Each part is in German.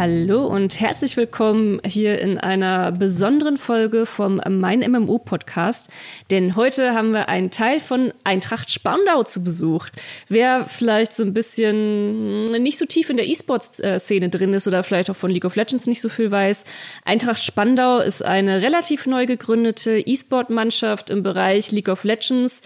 Hallo und herzlich willkommen hier in einer besonderen Folge vom Mein MMO Podcast. Denn heute haben wir einen Teil von Eintracht Spandau zu Besuch. Wer vielleicht so ein bisschen nicht so tief in der E-Sports-Szene drin ist oder vielleicht auch von League of Legends nicht so viel weiß, Eintracht Spandau ist eine relativ neu gegründete E-Sport-Mannschaft im Bereich League of Legends,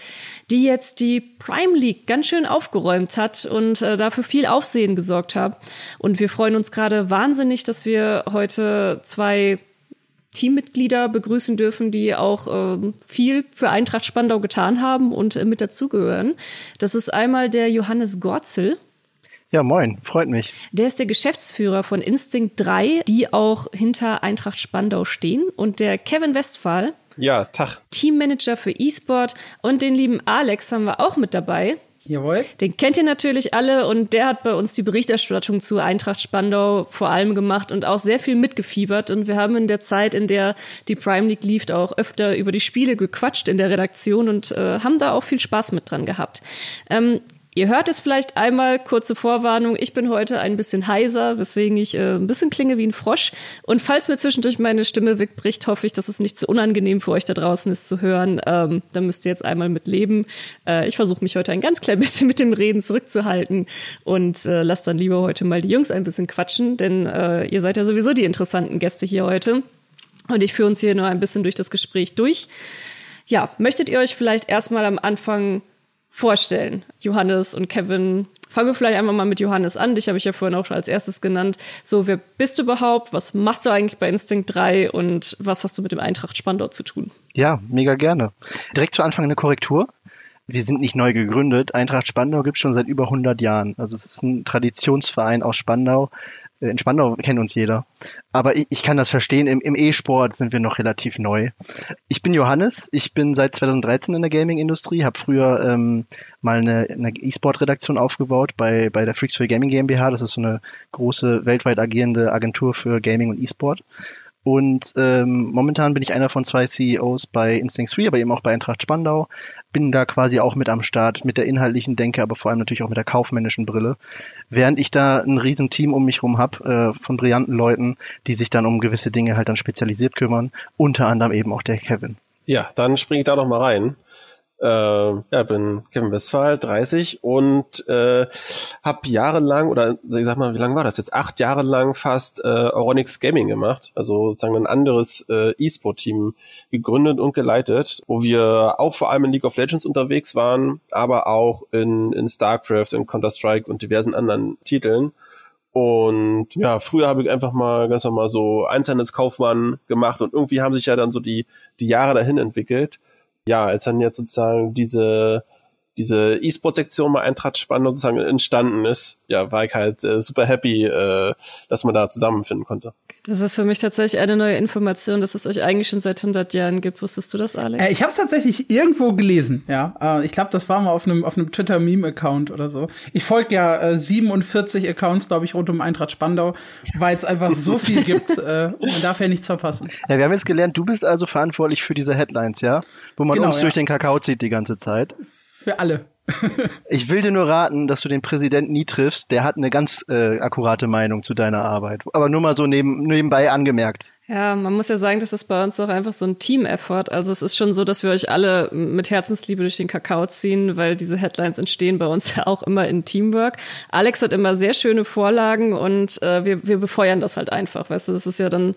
die jetzt die Prime League ganz schön aufgeräumt hat und äh, dafür viel Aufsehen gesorgt hat. Und wir freuen uns gerade wahnsinnig, dass wir heute zwei Teammitglieder begrüßen dürfen, die auch äh, viel für Eintracht Spandau getan haben und äh, mit dazugehören. Das ist einmal der Johannes Gorzel. Ja, moin, freut mich. Der ist der Geschäftsführer von Instinct 3, die auch hinter Eintracht Spandau stehen. Und der Kevin Westphal. Ja, Tag. Teammanager für E-Sport. Und den lieben Alex haben wir auch mit dabei. Jawohl. Den kennt ihr natürlich alle und der hat bei uns die Berichterstattung zu Eintracht Spandau vor allem gemacht und auch sehr viel mitgefiebert. Und wir haben in der Zeit, in der die Prime League lief, auch öfter über die Spiele gequatscht in der Redaktion und äh, haben da auch viel Spaß mit dran gehabt. Ähm, Ihr hört es vielleicht einmal, kurze Vorwarnung, ich bin heute ein bisschen heiser, weswegen ich äh, ein bisschen klinge wie ein Frosch. Und falls mir zwischendurch meine Stimme wegbricht, hoffe ich, dass es nicht zu unangenehm für euch da draußen ist zu hören. Ähm, da müsst ihr jetzt einmal mit leben. Äh, ich versuche mich heute ein ganz klein bisschen mit dem Reden zurückzuhalten und äh, lasst dann lieber heute mal die Jungs ein bisschen quatschen, denn äh, ihr seid ja sowieso die interessanten Gäste hier heute. Und ich führe uns hier nur ein bisschen durch das Gespräch durch. Ja, möchtet ihr euch vielleicht erstmal am Anfang vorstellen. Johannes und Kevin. Fangen wir vielleicht einfach mal mit Johannes an. Dich habe ich ja vorhin auch schon als erstes genannt. So, wer bist du überhaupt? Was machst du eigentlich bei Instinct 3 und was hast du mit dem Eintracht Spandau zu tun? Ja, mega gerne. Direkt zu Anfang eine Korrektur. Wir sind nicht neu gegründet. Eintracht Spandau gibt es schon seit über 100 Jahren. Also es ist ein Traditionsverein aus Spandau, in Spandau kennt uns jeder. Aber ich, ich kann das verstehen, im, im E-Sport sind wir noch relativ neu. Ich bin Johannes, ich bin seit 2013 in der Gaming-Industrie, habe früher ähm, mal eine, eine E-Sport-Redaktion aufgebaut bei, bei der Freaks for Gaming GmbH. Das ist so eine große weltweit agierende Agentur für Gaming und E-Sport. Und ähm, momentan bin ich einer von zwei CEOs bei Instinct 3, aber eben auch bei Eintracht Spandau. Bin da quasi auch mit am Start, mit der inhaltlichen Denke, aber vor allem natürlich auch mit der kaufmännischen Brille. Während ich da ein riesen um mich rum habe, äh, von brillanten Leuten, die sich dann um gewisse Dinge halt dann spezialisiert kümmern. Unter anderem eben auch der Kevin. Ja, dann springe ich da noch mal rein. Äh, ja, bin Kevin Westphal, 30 und äh, habe jahrelang oder ich sag mal, wie lange war das jetzt? Acht Jahre lang fast äh, Oronix Gaming gemacht, also sozusagen ein anderes äh, E-Sport-Team gegründet und geleitet, wo wir auch vor allem in League of Legends unterwegs waren, aber auch in, in StarCraft, in Counter-Strike und diversen anderen Titeln. Und ja, früher habe ich einfach mal ganz normal so Einzelhandelskaufmann gemacht und irgendwie haben sich ja dann so die, die Jahre dahin entwickelt ja, als dann jetzt sozusagen diese diese E-Sport-Sektion bei Eintracht Spannend sozusagen entstanden ist, ja, war ich halt äh, super happy, äh, dass man da zusammenfinden konnte. Das ist für mich tatsächlich eine neue Information, dass es euch eigentlich schon seit 100 Jahren gibt. Wusstest du das, Alex? Äh, ich habe es tatsächlich irgendwo gelesen, ja. Äh, ich glaube, das war mal auf einem auf einem Twitter-Meme-Account oder so. Ich folge ja äh, 47 Accounts, glaube ich, rund um Eintracht Spandau, weil es einfach so viel gibt äh, und man darf ja nichts verpassen. Ja, wir haben jetzt gelernt, du bist also verantwortlich für diese Headlines, ja? Wo man genau, uns ja. durch den Kakao zieht die ganze Zeit. Für alle. ich will dir nur raten, dass du den Präsidenten nie triffst. Der hat eine ganz äh, akkurate Meinung zu deiner Arbeit. Aber nur mal so neben, nebenbei angemerkt. Ja, man muss ja sagen, das ist bei uns auch einfach so ein Team-Effort. Also es ist schon so, dass wir euch alle mit Herzensliebe durch den Kakao ziehen, weil diese Headlines entstehen bei uns ja auch immer in Teamwork. Alex hat immer sehr schöne Vorlagen und äh, wir, wir befeuern das halt einfach. Weißt du, das ist ja dann,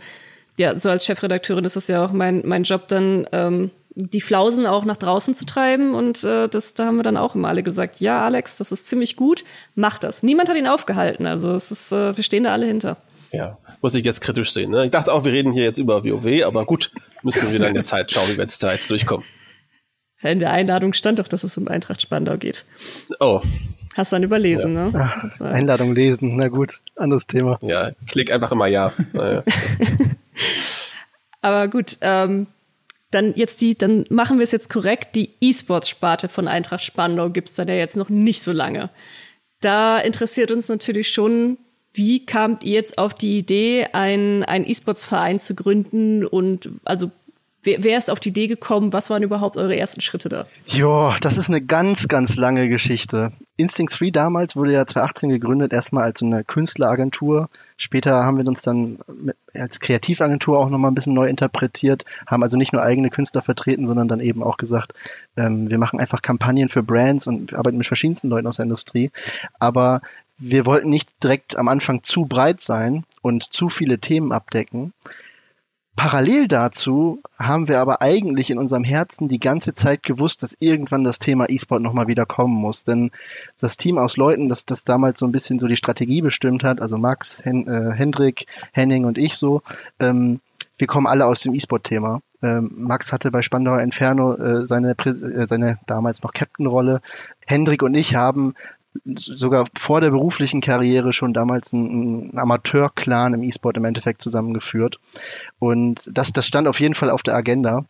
ja, so als Chefredakteurin ist das ja auch mein, mein Job dann, ähm, die Flausen auch nach draußen zu treiben. Und äh, das, da haben wir dann auch immer alle gesagt, ja, Alex, das ist ziemlich gut, mach das. Niemand hat ihn aufgehalten. Also es ist, äh, wir stehen da alle hinter. Ja, muss ich jetzt kritisch sehen. Ne? Ich dachte auch, wir reden hier jetzt über WoW, aber gut, müssen wir dann in der Zeit schauen, wie wir jetzt da jetzt durchkommen. In der Einladung stand doch, dass es um Eintracht Spandau geht. Oh. Hast du dann überlesen, ja. ne? Ach, Einladung lesen, na gut, anderes Thema. Ja, klick einfach immer ja. Naja. aber gut, ähm, dann jetzt die, dann machen wir es jetzt korrekt. Die E-Sports-Sparte von Eintracht Spandau gibt's dann ja jetzt noch nicht so lange. Da interessiert uns natürlich schon, wie kamt ihr jetzt auf die Idee, einen, einen E-Sports-Verein zu gründen und also wer, wer ist auf die Idee gekommen? Was waren überhaupt eure ersten Schritte da? Jo, das ist eine ganz, ganz lange Geschichte. Instinct 3 damals wurde ja 2018 gegründet, erstmal als eine Künstleragentur. Später haben wir uns dann als Kreativagentur auch nochmal ein bisschen neu interpretiert, haben also nicht nur eigene Künstler vertreten, sondern dann eben auch gesagt, ähm, wir machen einfach Kampagnen für Brands und arbeiten mit verschiedensten Leuten aus der Industrie. Aber wir wollten nicht direkt am Anfang zu breit sein und zu viele Themen abdecken. Parallel dazu haben wir aber eigentlich in unserem Herzen die ganze Zeit gewusst, dass irgendwann das Thema E-Sport nochmal wieder kommen muss. Denn das Team aus Leuten, das das damals so ein bisschen so die Strategie bestimmt hat, also Max, Hen äh, Hendrik, Henning und ich so, ähm, wir kommen alle aus dem E-Sport-Thema. Ähm, Max hatte bei Spandauer Inferno äh, seine, äh, seine damals noch Captain-Rolle. Hendrik und ich haben sogar vor der beruflichen Karriere schon damals einen, einen Amateur-Clan im E-Sport im Endeffekt zusammengeführt. Und das, das stand auf jeden Fall auf der Agenda.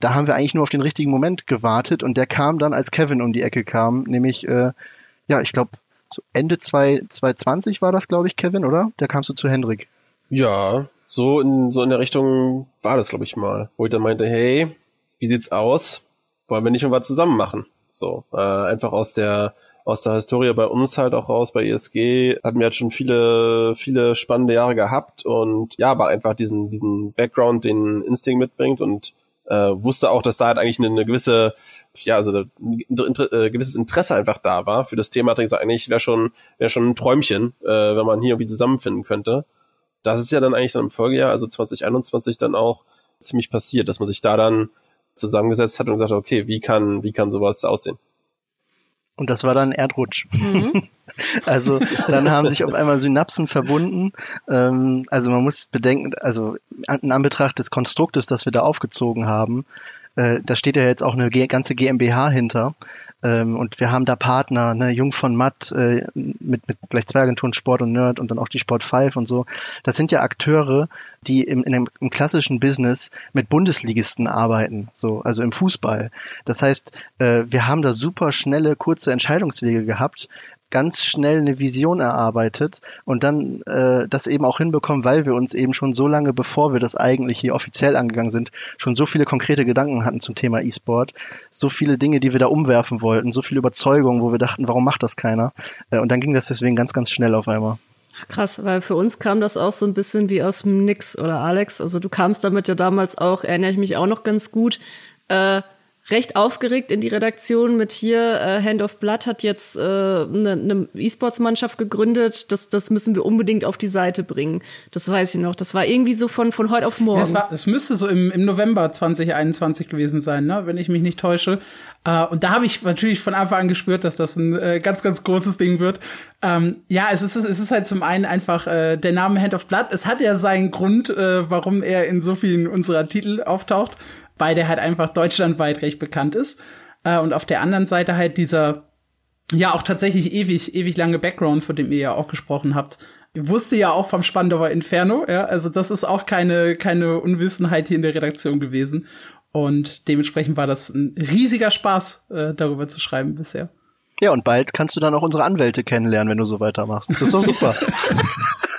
Da haben wir eigentlich nur auf den richtigen Moment gewartet und der kam dann, als Kevin um die Ecke kam, nämlich, äh, ja, ich glaube, so Ende 2020 war das, glaube ich, Kevin, oder? Der kamst du zu Hendrik. Ja, so in, so in der Richtung war das, glaube ich, mal. Wo ich dann meinte, hey, wie sieht's aus? Wollen wir nicht mal was zusammen machen? So, äh, einfach aus der aus der Historie bei uns halt auch raus, bei ESG, hatten wir jetzt schon viele, viele spannende Jahre gehabt und ja, aber einfach diesen, diesen Background, den Instinct mitbringt und äh, wusste auch, dass da halt eigentlich eine, eine gewisse, ja, also ein inter, äh, gewisses Interesse einfach da war für das Thema. Hat ich gesagt, eigentlich wäre schon, wäre schon ein Träumchen, äh, wenn man hier irgendwie zusammenfinden könnte. Das ist ja dann eigentlich dann im Folgejahr, also 2021 dann auch ziemlich passiert, dass man sich da dann zusammengesetzt hat und gesagt hat, okay, wie kann, wie kann sowas aussehen? Und das war dann Erdrutsch. Mhm. also dann haben sich auf einmal Synapsen verbunden. Ähm, also man muss bedenken, also in Anbetracht des Konstruktes, das wir da aufgezogen haben, äh, da steht ja jetzt auch eine ganze GmbH hinter. Ähm, und wir haben da Partner, ne, Jung von Matt, äh, mit, mit gleich zwei Agenturen Sport und Nerd und dann auch die Sport 5 und so. Das sind ja Akteure, die im, in einem, im klassischen Business mit Bundesligisten arbeiten, so, also im Fußball. Das heißt, äh, wir haben da super schnelle, kurze Entscheidungswege gehabt, ganz schnell eine Vision erarbeitet und dann äh, das eben auch hinbekommen, weil wir uns eben schon so lange, bevor wir das eigentlich hier offiziell angegangen sind, schon so viele konkrete Gedanken hatten zum Thema E-Sport, so viele Dinge, die wir da umwerfen wollten, so viele Überzeugungen, wo wir dachten, warum macht das keiner? Äh, und dann ging das deswegen ganz, ganz schnell auf einmal. Krass, weil für uns kam das auch so ein bisschen wie aus dem Nix oder Alex. Also du kamst damit ja damals auch, erinnere ich mich auch noch ganz gut, äh, recht aufgeregt in die Redaktion mit hier, äh, Hand of Blood hat jetzt äh, eine, eine E-Sports-Mannschaft gegründet, das, das müssen wir unbedingt auf die Seite bringen. Das weiß ich noch. Das war irgendwie so von, von heute auf morgen. Das, war, das müsste so im, im November 2021 gewesen sein, ne? wenn ich mich nicht täusche. Uh, und da habe ich natürlich von Anfang an gespürt, dass das ein äh, ganz, ganz großes Ding wird. Ähm, ja, es ist, es ist halt zum einen einfach äh, der Name Hand of Blood. Es hat ja seinen Grund, äh, warum er in so vielen unserer Titel auftaucht weil der halt einfach deutschlandweit recht bekannt ist. Äh, und auf der anderen Seite halt dieser, ja, auch tatsächlich ewig, ewig lange Background, von dem ihr ja auch gesprochen habt. Ich wusste ja auch vom Spandauer Inferno, ja, also das ist auch keine, keine Unwissenheit hier in der Redaktion gewesen. Und dementsprechend war das ein riesiger Spaß, äh, darüber zu schreiben bisher. Ja, und bald kannst du dann auch unsere Anwälte kennenlernen, wenn du so weitermachst. Das ist doch super.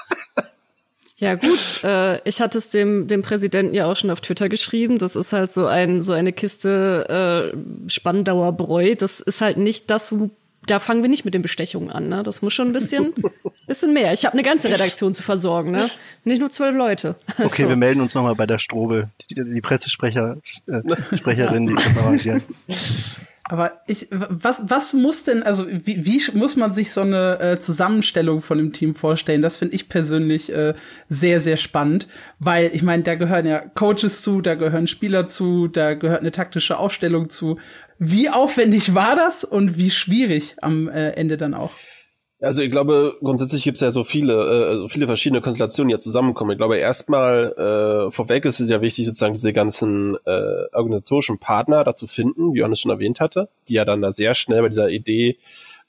Ja gut, äh, ich hatte es dem, dem Präsidenten ja auch schon auf Twitter geschrieben. Das ist halt so ein so eine Kiste äh, Spandauer Bräu. Das ist halt nicht das, wo da fangen wir nicht mit den Bestechungen an. Ne? Das muss schon ein bisschen, bisschen mehr. Ich habe eine ganze Redaktion zu versorgen, ne? Nicht nur zwölf Leute. Also. Okay, wir melden uns nochmal bei der Strobel, die, die Pressesprecher, äh, Sprecherin, die das arrangieren. Aber ich, was, was muss denn, also wie, wie muss man sich so eine äh, Zusammenstellung von dem Team vorstellen? Das finde ich persönlich äh, sehr, sehr spannend, weil ich meine, da gehören ja Coaches zu, da gehören Spieler zu, da gehört eine taktische Aufstellung zu. Wie aufwendig war das und wie schwierig am äh, Ende dann auch? Also ich glaube, grundsätzlich gibt es ja so viele, äh, so viele verschiedene Konstellationen, die ja zusammenkommen. Ich glaube, erstmal äh, vorweg ist es ja wichtig, sozusagen diese ganzen äh, organisatorischen Partner dazu finden, wie Johannes schon erwähnt hatte, die ja dann da sehr schnell bei dieser Idee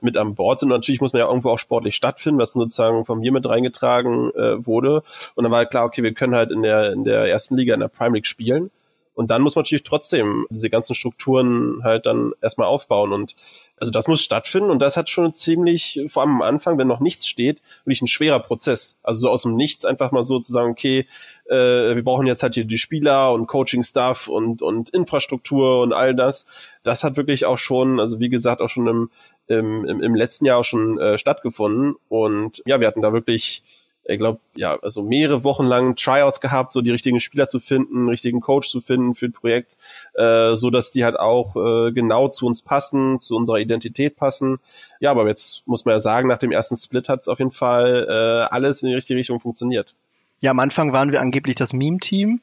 mit an Bord sind. Und natürlich muss man ja irgendwo auch sportlich stattfinden, was sozusagen von mir mit reingetragen äh, wurde. Und dann war halt klar, okay, wir können halt in der in der ersten Liga, in der Prime League spielen. Und dann muss man natürlich trotzdem diese ganzen Strukturen halt dann erstmal aufbauen. Und also das muss stattfinden und das hat schon ziemlich, vor allem am Anfang, wenn noch nichts steht, wirklich ein schwerer Prozess. Also so aus dem Nichts einfach mal so zu sagen, okay, äh, wir brauchen jetzt halt hier die Spieler und Coaching-Stuff und, und Infrastruktur und all das. Das hat wirklich auch schon, also wie gesagt, auch schon im, im, im letzten Jahr auch schon äh, stattgefunden. Und ja, wir hatten da wirklich ich glaube, ja, also mehrere Wochen lang Tryouts gehabt, so die richtigen Spieler zu finden, richtigen Coach zu finden für ein Projekt, äh, so dass die halt auch äh, genau zu uns passen, zu unserer Identität passen. Ja, aber jetzt muss man ja sagen, nach dem ersten Split hat es auf jeden Fall äh, alles in die richtige Richtung funktioniert. Ja, am Anfang waren wir angeblich das Meme-Team.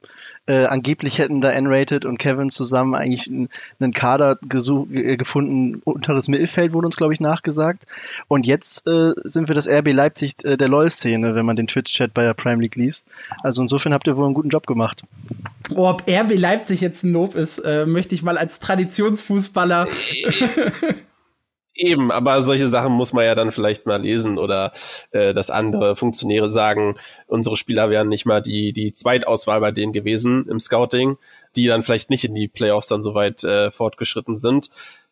Äh, angeblich hätten da N-Rated und Kevin zusammen eigentlich einen Kader äh, gefunden, unteres Mittelfeld wurde uns, glaube ich, nachgesagt. Und jetzt äh, sind wir das RB Leipzig äh, der LOL-Szene, wenn man den Twitch-Chat bei der Prime League liest. Also insofern habt ihr wohl einen guten Job gemacht. Oh, ob RB Leipzig jetzt ein Lob ist, äh, möchte ich mal als Traditionsfußballer Eben, aber solche Sachen muss man ja dann vielleicht mal lesen oder äh, dass andere Funktionäre sagen, unsere Spieler wären nicht mal die, die Zweitauswahl bei denen gewesen im Scouting, die dann vielleicht nicht in die Playoffs dann so weit äh, fortgeschritten sind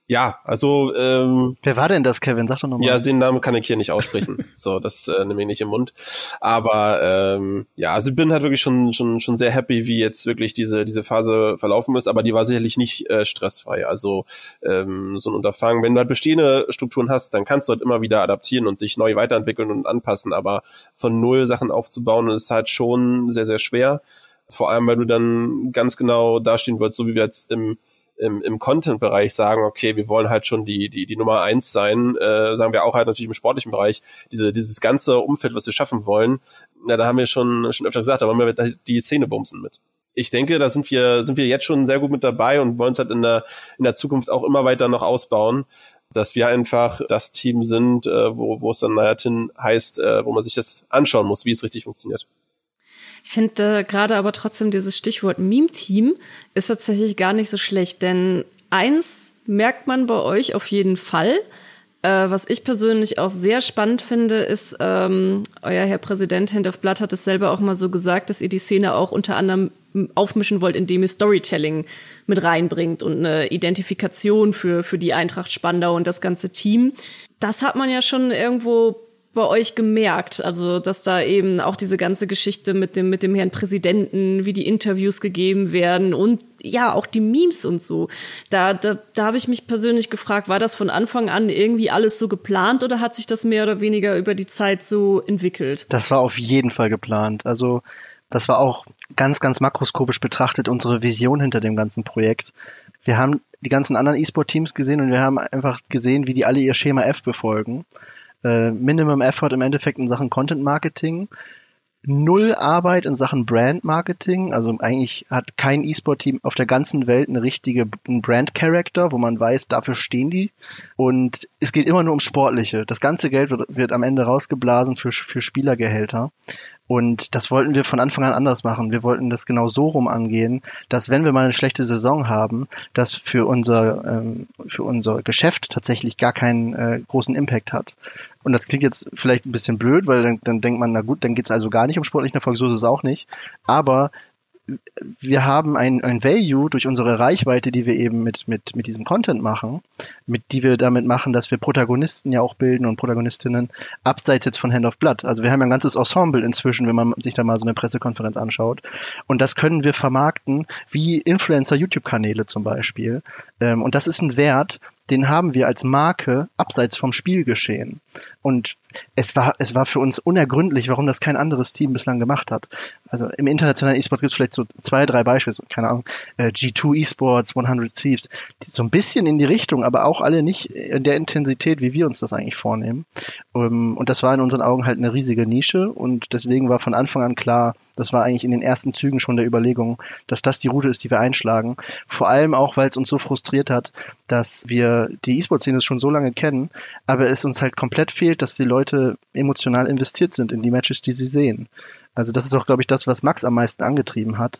ja, also ähm, Wer war denn das, Kevin? Sag doch nochmal. Ja, den Namen kann ich hier nicht aussprechen. so, das äh, nehme ich nicht im Mund. Aber ähm, ja, also ich bin halt wirklich schon schon schon sehr happy, wie jetzt wirklich diese diese Phase verlaufen ist. Aber die war sicherlich nicht äh, stressfrei. Also ähm, so ein Unterfangen, wenn du halt bestehende Strukturen hast, dann kannst du halt immer wieder adaptieren und dich neu weiterentwickeln und anpassen. Aber von null Sachen aufzubauen, ist halt schon sehr sehr schwer. Vor allem, weil du dann ganz genau dastehen wolltest, so wie wir jetzt im im, im Content-Bereich sagen, okay, wir wollen halt schon die, die, die Nummer eins sein, äh, sagen wir auch halt natürlich im sportlichen Bereich, diese, dieses ganze Umfeld, was wir schaffen wollen, na, da haben wir schon, schon öfter gesagt, da wollen wir die Szene bumsen mit. Ich denke, da sind wir, sind wir jetzt schon sehr gut mit dabei und wollen es halt in der, in der Zukunft auch immer weiter noch ausbauen, dass wir einfach das Team sind, äh, wo, wo es dann naja heißt, äh, wo man sich das anschauen muss, wie es richtig funktioniert. Ich finde äh, gerade aber trotzdem dieses Stichwort Meme-Team ist tatsächlich gar nicht so schlecht, denn eins merkt man bei euch auf jeden Fall. Äh, was ich persönlich auch sehr spannend finde, ist, ähm, euer Herr Präsident Hand of Blood hat es selber auch mal so gesagt, dass ihr die Szene auch unter anderem aufmischen wollt, indem ihr Storytelling mit reinbringt und eine Identifikation für, für die Eintracht Spandau und das ganze Team. Das hat man ja schon irgendwo bei euch gemerkt? Also, dass da eben auch diese ganze Geschichte mit dem, mit dem Herrn Präsidenten, wie die Interviews gegeben werden und ja, auch die Memes und so. Da, da, da habe ich mich persönlich gefragt, war das von Anfang an irgendwie alles so geplant oder hat sich das mehr oder weniger über die Zeit so entwickelt? Das war auf jeden Fall geplant. Also, das war auch ganz, ganz makroskopisch betrachtet unsere Vision hinter dem ganzen Projekt. Wir haben die ganzen anderen E-Sport-Teams gesehen und wir haben einfach gesehen, wie die alle ihr Schema F befolgen äh, Minimum Effort im Endeffekt in Sachen Content Marketing, null Arbeit in Sachen Brand Marketing. Also eigentlich hat kein E-Sport-Team auf der ganzen Welt eine richtige Brand Character, wo man weiß, dafür stehen die. Und es geht immer nur ums Sportliche. Das ganze Geld wird, wird am Ende rausgeblasen für, für Spielergehälter. Und das wollten wir von Anfang an anders machen. Wir wollten das genau so rum angehen, dass wenn wir mal eine schlechte Saison haben, das für unser, ähm, für unser Geschäft tatsächlich gar keinen äh, großen Impact hat. Und das klingt jetzt vielleicht ein bisschen blöd, weil dann, dann denkt man, na gut, dann geht es also gar nicht um sportlichen Erfolg, so ist es auch nicht. Aber wir haben ein, ein Value durch unsere Reichweite, die wir eben mit, mit, mit diesem Content machen, mit die wir damit machen, dass wir Protagonisten ja auch bilden und Protagonistinnen abseits jetzt von Hand of Blood. Also wir haben ein ganzes Ensemble inzwischen, wenn man sich da mal so eine Pressekonferenz anschaut. Und das können wir vermarkten wie Influencer-YouTube-Kanäle zum Beispiel. Ähm, und das ist ein Wert, den haben wir als Marke abseits vom Spielgeschehen. Und es war, es war für uns unergründlich, warum das kein anderes Team bislang gemacht hat. Also im internationalen E-Sports gibt es vielleicht so zwei, drei Beispiele, so, keine Ahnung, äh, G2 E-Sports, 100 Thieves, so ein bisschen in die Richtung, aber auch alle nicht in der Intensität, wie wir uns das eigentlich vornehmen. Ähm, und das war in unseren Augen halt eine riesige Nische und deswegen war von Anfang an klar, das war eigentlich in den ersten Zügen schon der Überlegung, dass das die Route ist, die wir einschlagen. Vor allem auch, weil es uns so frustriert hat, dass wir die E-Sport-Szene schon so lange kennen, aber es uns halt komplett fehlt, dass die Leute emotional investiert sind in die Matches, die sie sehen. Also das ist auch, glaube ich, das, was Max am meisten angetrieben hat.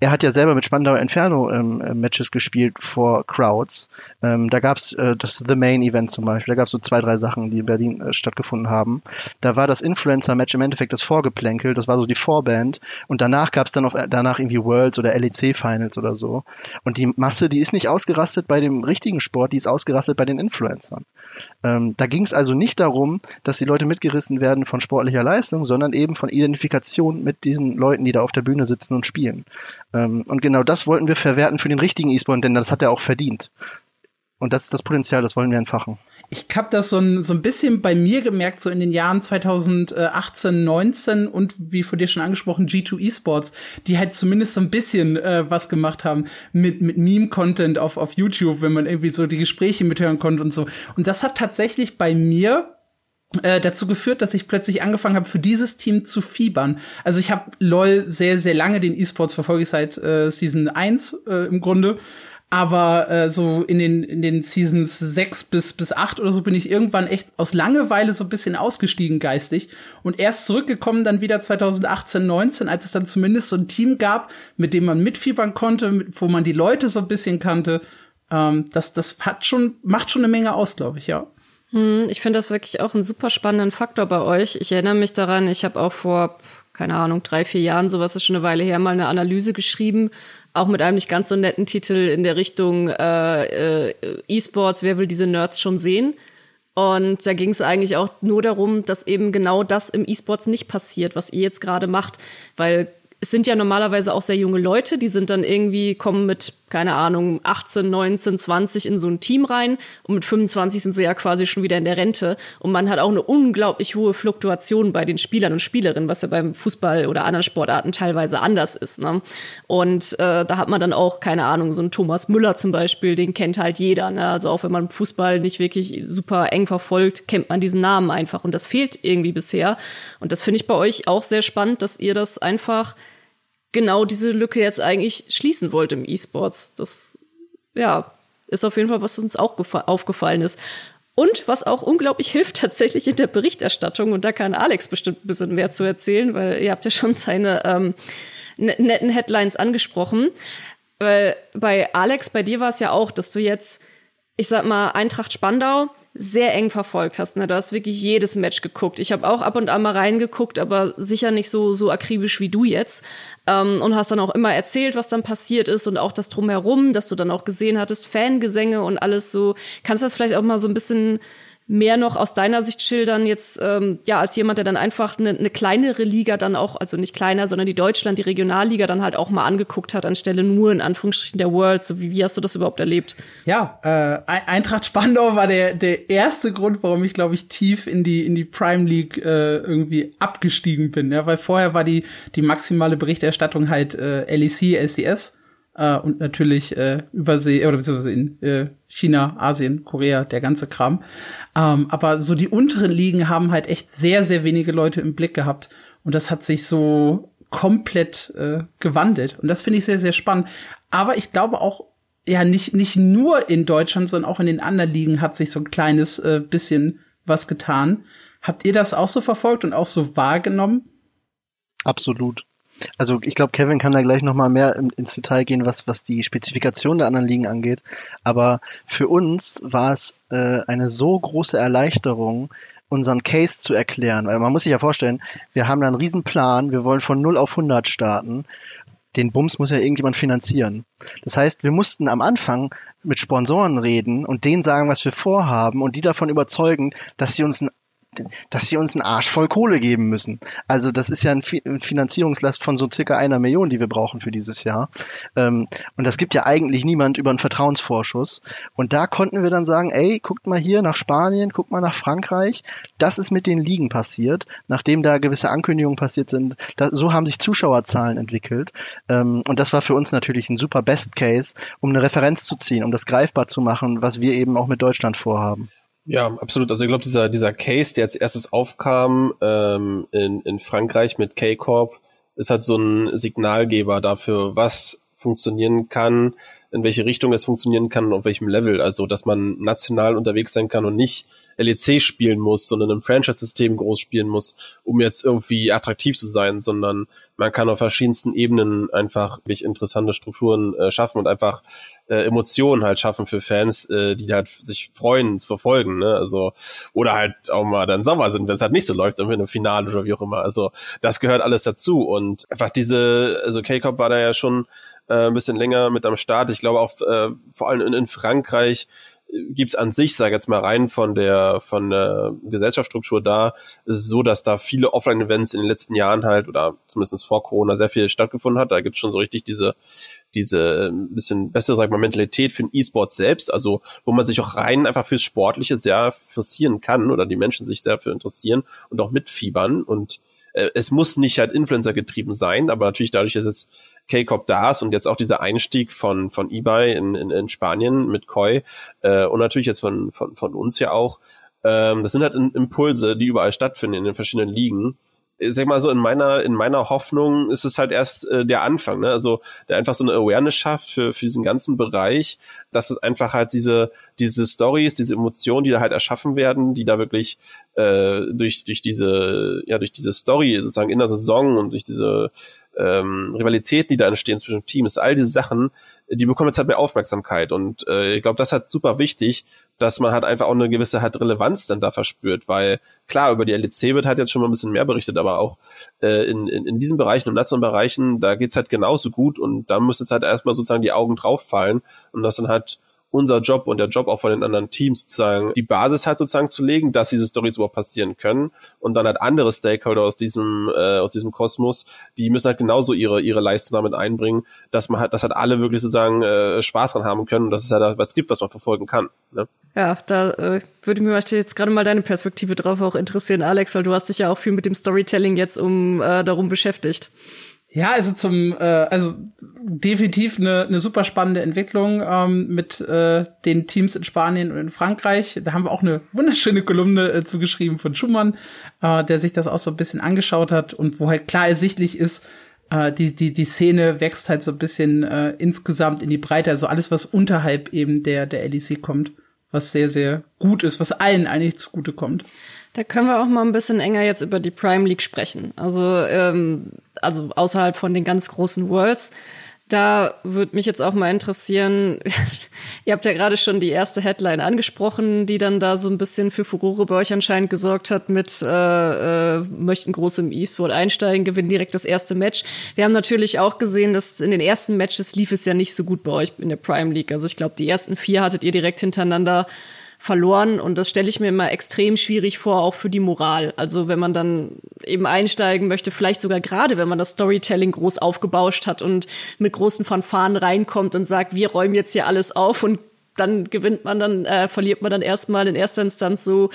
Er hat ja selber mit Spandau Inferno ähm, äh, Matches gespielt vor Crowds. Ähm, da gab's äh, das The Main Event zum Beispiel. Da gab's so zwei, drei Sachen, die in Berlin äh, stattgefunden haben. Da war das Influencer-Match im Endeffekt das Vorgeplänkel. Das war so die Vorband. Und danach gab's dann auf, danach irgendwie Worlds oder LEC-Finals oder so. Und die Masse, die ist nicht ausgerastet bei dem richtigen Sport, die ist ausgerastet bei den Influencern. Ähm, da ging's also nicht darum, dass die Leute mitgerissen werden von sportlicher Leistung, sondern eben von Identifikation mit diesen Leuten, die da auf der Bühne sitzen und spielen. Ähm, und genau das wollten wir verwerten für den richtigen E-Sport, denn das hat er auch verdient. Und das ist das Potenzial, das wollen wir entfachen. Ich habe das so ein, so ein bisschen bei mir gemerkt, so in den Jahren 2018, 19 und wie von dir schon angesprochen, G2 Esports, die halt zumindest so ein bisschen äh, was gemacht haben mit, mit Meme-Content auf, auf YouTube, wenn man irgendwie so die Gespräche mithören konnte und so. Und das hat tatsächlich bei mir äh, dazu geführt, dass ich plötzlich angefangen habe, für dieses Team zu fiebern. Also ich habe LOL sehr, sehr lange, den E-Sports verfolge ich seit äh, Season 1 äh, im Grunde. Aber äh, so in den, in den Seasons 6 bis, bis 8 oder so bin ich irgendwann echt aus Langeweile so ein bisschen ausgestiegen geistig und erst zurückgekommen dann wieder 2018, 19, als es dann zumindest so ein Team gab, mit dem man mitfiebern konnte, wo man die Leute so ein bisschen kannte. Ähm, das, das hat schon, macht schon eine Menge aus, glaube ich, ja. Hm, ich finde das wirklich auch einen super spannenden Faktor bei euch. Ich erinnere mich daran, ich habe auch vor, keine Ahnung, drei, vier Jahren, sowas ist schon eine Weile her, mal eine Analyse geschrieben, auch mit einem nicht ganz so netten Titel in der Richtung äh, äh, E-Sports, wer will diese Nerds schon sehen? Und da ging es eigentlich auch nur darum, dass eben genau das im E-Sports nicht passiert, was ihr jetzt gerade macht, weil es sind ja normalerweise auch sehr junge Leute, die sind dann irgendwie, kommen mit, keine Ahnung, 18, 19, 20 in so ein Team rein und mit 25 sind sie ja quasi schon wieder in der Rente. Und man hat auch eine unglaublich hohe Fluktuation bei den Spielern und Spielerinnen, was ja beim Fußball oder anderen Sportarten teilweise anders ist. Ne? Und äh, da hat man dann auch, keine Ahnung, so einen Thomas Müller zum Beispiel, den kennt halt jeder. Ne? Also auch wenn man Fußball nicht wirklich super eng verfolgt, kennt man diesen Namen einfach. Und das fehlt irgendwie bisher. Und das finde ich bei euch auch sehr spannend, dass ihr das einfach genau diese Lücke jetzt eigentlich schließen wollte im E-Sports. Das, ja, ist auf jeden Fall, was uns auch aufgefallen ist. Und was auch unglaublich hilft tatsächlich in der Berichterstattung, und da kann Alex bestimmt ein bisschen mehr zu erzählen, weil ihr habt ja schon seine ähm, ne-, netten Headlines angesprochen. Weil bei Alex, bei dir war es ja auch, dass du jetzt, ich sag mal, Eintracht Spandau sehr eng verfolgt hast. Ne? Du hast wirklich jedes Match geguckt. Ich habe auch ab und an mal reingeguckt, aber sicher nicht so so akribisch wie du jetzt. Ähm, und hast dann auch immer erzählt, was dann passiert ist und auch das drumherum, dass du dann auch gesehen hattest, Fangesänge und alles so. Kannst du das vielleicht auch mal so ein bisschen mehr noch aus deiner Sicht schildern, jetzt ähm, ja als jemand, der dann einfach eine, eine kleinere Liga dann auch, also nicht kleiner, sondern die Deutschland, die Regionalliga dann halt auch mal angeguckt hat, anstelle nur in Anführungsstrichen der World. So wie, wie hast du das überhaupt erlebt? Ja, äh, Eintracht Spandau war der der erste Grund, warum ich glaube ich tief in die in die Prime League äh, irgendwie abgestiegen bin, ja, weil vorher war die die maximale Berichterstattung halt äh, LEC, LCS äh, und natürlich äh, Übersee oder beziehungsweise in äh, China, Asien, Korea, der ganze Kram. Ähm, aber so die unteren Ligen haben halt echt sehr, sehr wenige Leute im Blick gehabt und das hat sich so komplett äh, gewandelt und das finde ich sehr, sehr spannend. Aber ich glaube auch ja nicht nicht nur in Deutschland, sondern auch in den anderen Ligen hat sich so ein kleines äh, bisschen was getan. Habt ihr das auch so verfolgt und auch so wahrgenommen? Absolut. Also ich glaube, Kevin kann da gleich nochmal mehr ins Detail gehen, was, was die Spezifikation der anderen Ligen angeht. Aber für uns war es äh, eine so große Erleichterung, unseren Case zu erklären. Weil man muss sich ja vorstellen, wir haben da einen riesen Plan, wir wollen von 0 auf 100 starten. Den Bums muss ja irgendjemand finanzieren. Das heißt, wir mussten am Anfang mit Sponsoren reden und denen sagen, was wir vorhaben und die davon überzeugen, dass sie uns ein dass sie uns einen Arsch voll Kohle geben müssen. Also das ist ja ein Finanzierungslast von so circa einer Million, die wir brauchen für dieses Jahr. Ähm, und das gibt ja eigentlich niemand über einen Vertrauensvorschuss. Und da konnten wir dann sagen, ey, guckt mal hier nach Spanien, guckt mal nach Frankreich. Das ist mit den Ligen passiert, nachdem da gewisse Ankündigungen passiert sind. so haben sich Zuschauerzahlen entwickelt. Ähm, und das war für uns natürlich ein super Best Case, um eine Referenz zu ziehen, um das greifbar zu machen, was wir eben auch mit Deutschland vorhaben. Ja, absolut. Also ich glaube, dieser, dieser Case, der als erstes aufkam ähm, in, in Frankreich mit K-Corp, ist halt so ein Signalgeber dafür, was funktionieren kann, in welche Richtung es funktionieren kann und auf welchem Level. Also, dass man national unterwegs sein kann und nicht LEC spielen muss, sondern im Franchise-System groß spielen muss, um jetzt irgendwie attraktiv zu sein, sondern man kann auf verschiedensten Ebenen einfach wirklich interessante Strukturen äh, schaffen und einfach äh, Emotionen halt schaffen für Fans, äh, die halt sich freuen zu verfolgen, ne? Also oder halt auch mal dann sauer sind, wenn es halt nicht so läuft, irgendwie einem Finale oder wie auch immer. Also das gehört alles dazu und einfach diese, also K-Cop war da ja schon äh, ein bisschen länger mit am Start. Ich glaube auch äh, vor allem in, in Frankreich äh, gibt's an sich, sage jetzt mal rein von der von der Gesellschaftsstruktur da, ist es so, dass da viele Offline-Events in den letzten Jahren halt oder zumindest vor Corona sehr viel stattgefunden hat. Da gibt's schon so richtig diese diese ein äh, bisschen bessere, sag ich mal, Mentalität für den E-Sport selbst, also wo man sich auch rein einfach fürs Sportliche sehr interessieren kann oder die Menschen sich sehr für interessieren und auch mitfiebern und äh, es muss nicht halt Influencer getrieben sein, aber natürlich dadurch, dass jetzt K-Cop da ist und jetzt auch dieser Einstieg von, von eBay in, in, in Spanien mit Koi äh, und natürlich jetzt von, von, von uns ja auch, ähm, das sind halt Impulse, die überall stattfinden in den verschiedenen Ligen ich sag mal so, in meiner, in meiner Hoffnung ist es halt erst äh, der Anfang, ne? Also der einfach so eine Awareness schafft für, für diesen ganzen Bereich, dass es einfach halt diese, diese Stories, diese Emotionen, die da halt erschaffen werden, die da wirklich äh, durch, durch diese, ja, durch diese Story sozusagen in der Saison und durch diese ähm, Rivalitäten, die da entstehen zwischen Teams, all diese Sachen, die bekommen jetzt halt mehr Aufmerksamkeit. Und äh, ich glaube, das ist halt super wichtig, dass man halt einfach auch eine gewisse halt Relevanz dann da verspürt, weil klar, über die LEC wird halt jetzt schon mal ein bisschen mehr berichtet, aber auch äh, in, in, in diesen Bereichen, im nationalen Bereichen, da geht's halt genauso gut und da muss jetzt halt erstmal sozusagen die Augen drauf fallen und das dann halt unser Job und der Job auch von den anderen Teams sozusagen die Basis halt sozusagen zu legen, dass diese Stories überhaupt passieren können und dann halt andere Stakeholder aus diesem äh, aus diesem Kosmos, die müssen halt genauso ihre ihre Leistung damit einbringen, dass man halt dass halt alle wirklich sozusagen äh, Spaß dran haben können und dass es halt was gibt, was man verfolgen kann. Ne? Ja, da äh, würde mir jetzt gerade mal deine Perspektive drauf auch interessieren, Alex, weil du hast dich ja auch viel mit dem Storytelling jetzt um äh, darum beschäftigt. Ja, also zum, äh, also definitiv eine, eine super spannende Entwicklung ähm, mit äh, den Teams in Spanien und in Frankreich. Da haben wir auch eine wunderschöne Kolumne äh, zugeschrieben von Schumann, äh, der sich das auch so ein bisschen angeschaut hat und wo halt klar ersichtlich ist, äh, die, die, die Szene wächst halt so ein bisschen äh, insgesamt in die Breite, also alles, was unterhalb eben der, der LEC kommt, was sehr, sehr gut ist, was allen eigentlich zugute kommt. Da können wir auch mal ein bisschen enger jetzt über die Prime League sprechen. Also, ähm, also außerhalb von den ganz großen Worlds. Da würde mich jetzt auch mal interessieren, ihr habt ja gerade schon die erste Headline angesprochen, die dann da so ein bisschen für Furore bei euch anscheinend gesorgt hat mit äh, äh, möchten groß im E-Sport einsteigen, gewinnen direkt das erste Match. Wir haben natürlich auch gesehen, dass in den ersten Matches lief es ja nicht so gut bei euch in der Prime League. Also ich glaube, die ersten vier hattet ihr direkt hintereinander verloren und das stelle ich mir immer extrem schwierig vor, auch für die Moral. Also wenn man dann eben einsteigen möchte, vielleicht sogar gerade, wenn man das Storytelling groß aufgebauscht hat und mit großen Fanfaren reinkommt und sagt, wir räumen jetzt hier alles auf und dann gewinnt man dann, äh, verliert man dann erstmal in erster Instanz so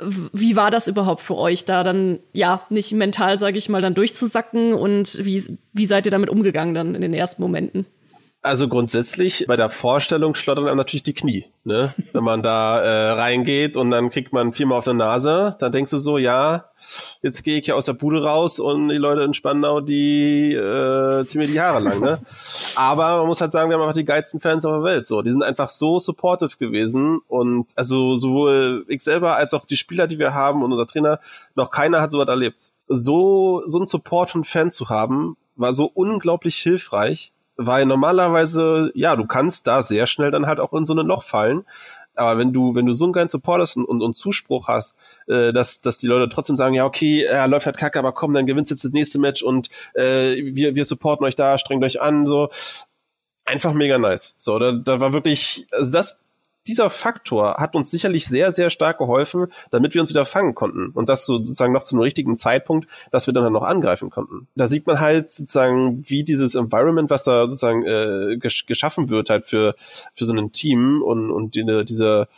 wie war das überhaupt für euch, da dann ja nicht mental, sage ich mal, dann durchzusacken und wie, wie seid ihr damit umgegangen dann in den ersten Momenten? Also grundsätzlich bei der Vorstellung schlottern einem natürlich die Knie, ne? Wenn man da äh, reingeht und dann kriegt man viermal auf der Nase, dann denkst du so, ja, jetzt gehe ich ja aus der Bude raus und die Leute in Spandau, die äh, ziehen mir die Haare lang, ne? Aber man muss halt sagen, wir haben einfach die geilsten Fans auf der Welt. So, die sind einfach so supportive gewesen und also sowohl ich selber als auch die Spieler, die wir haben und unser Trainer, noch keiner hat sowas erlebt. So so ein Support von Fans zu haben, war so unglaublich hilfreich weil normalerweise, ja, du kannst da sehr schnell dann halt auch in so ein Loch fallen. Aber wenn du, wenn du so einen geilen Support hast und, und, und Zuspruch hast, äh, dass, dass die Leute trotzdem sagen, ja, okay, er läuft halt kacke, aber komm, dann gewinnst jetzt das nächste Match und äh, wir, wir supporten euch da, strengt euch an, so. Einfach mega nice. So, da, da war wirklich, also das, dieser Faktor hat uns sicherlich sehr, sehr stark geholfen, damit wir uns wieder fangen konnten. Und das sozusagen noch zu einem richtigen Zeitpunkt, dass wir dann halt noch angreifen konnten. Da sieht man halt sozusagen, wie dieses Environment, was da sozusagen äh, gesch geschaffen wird, halt für, für so ein Team und, und die, diese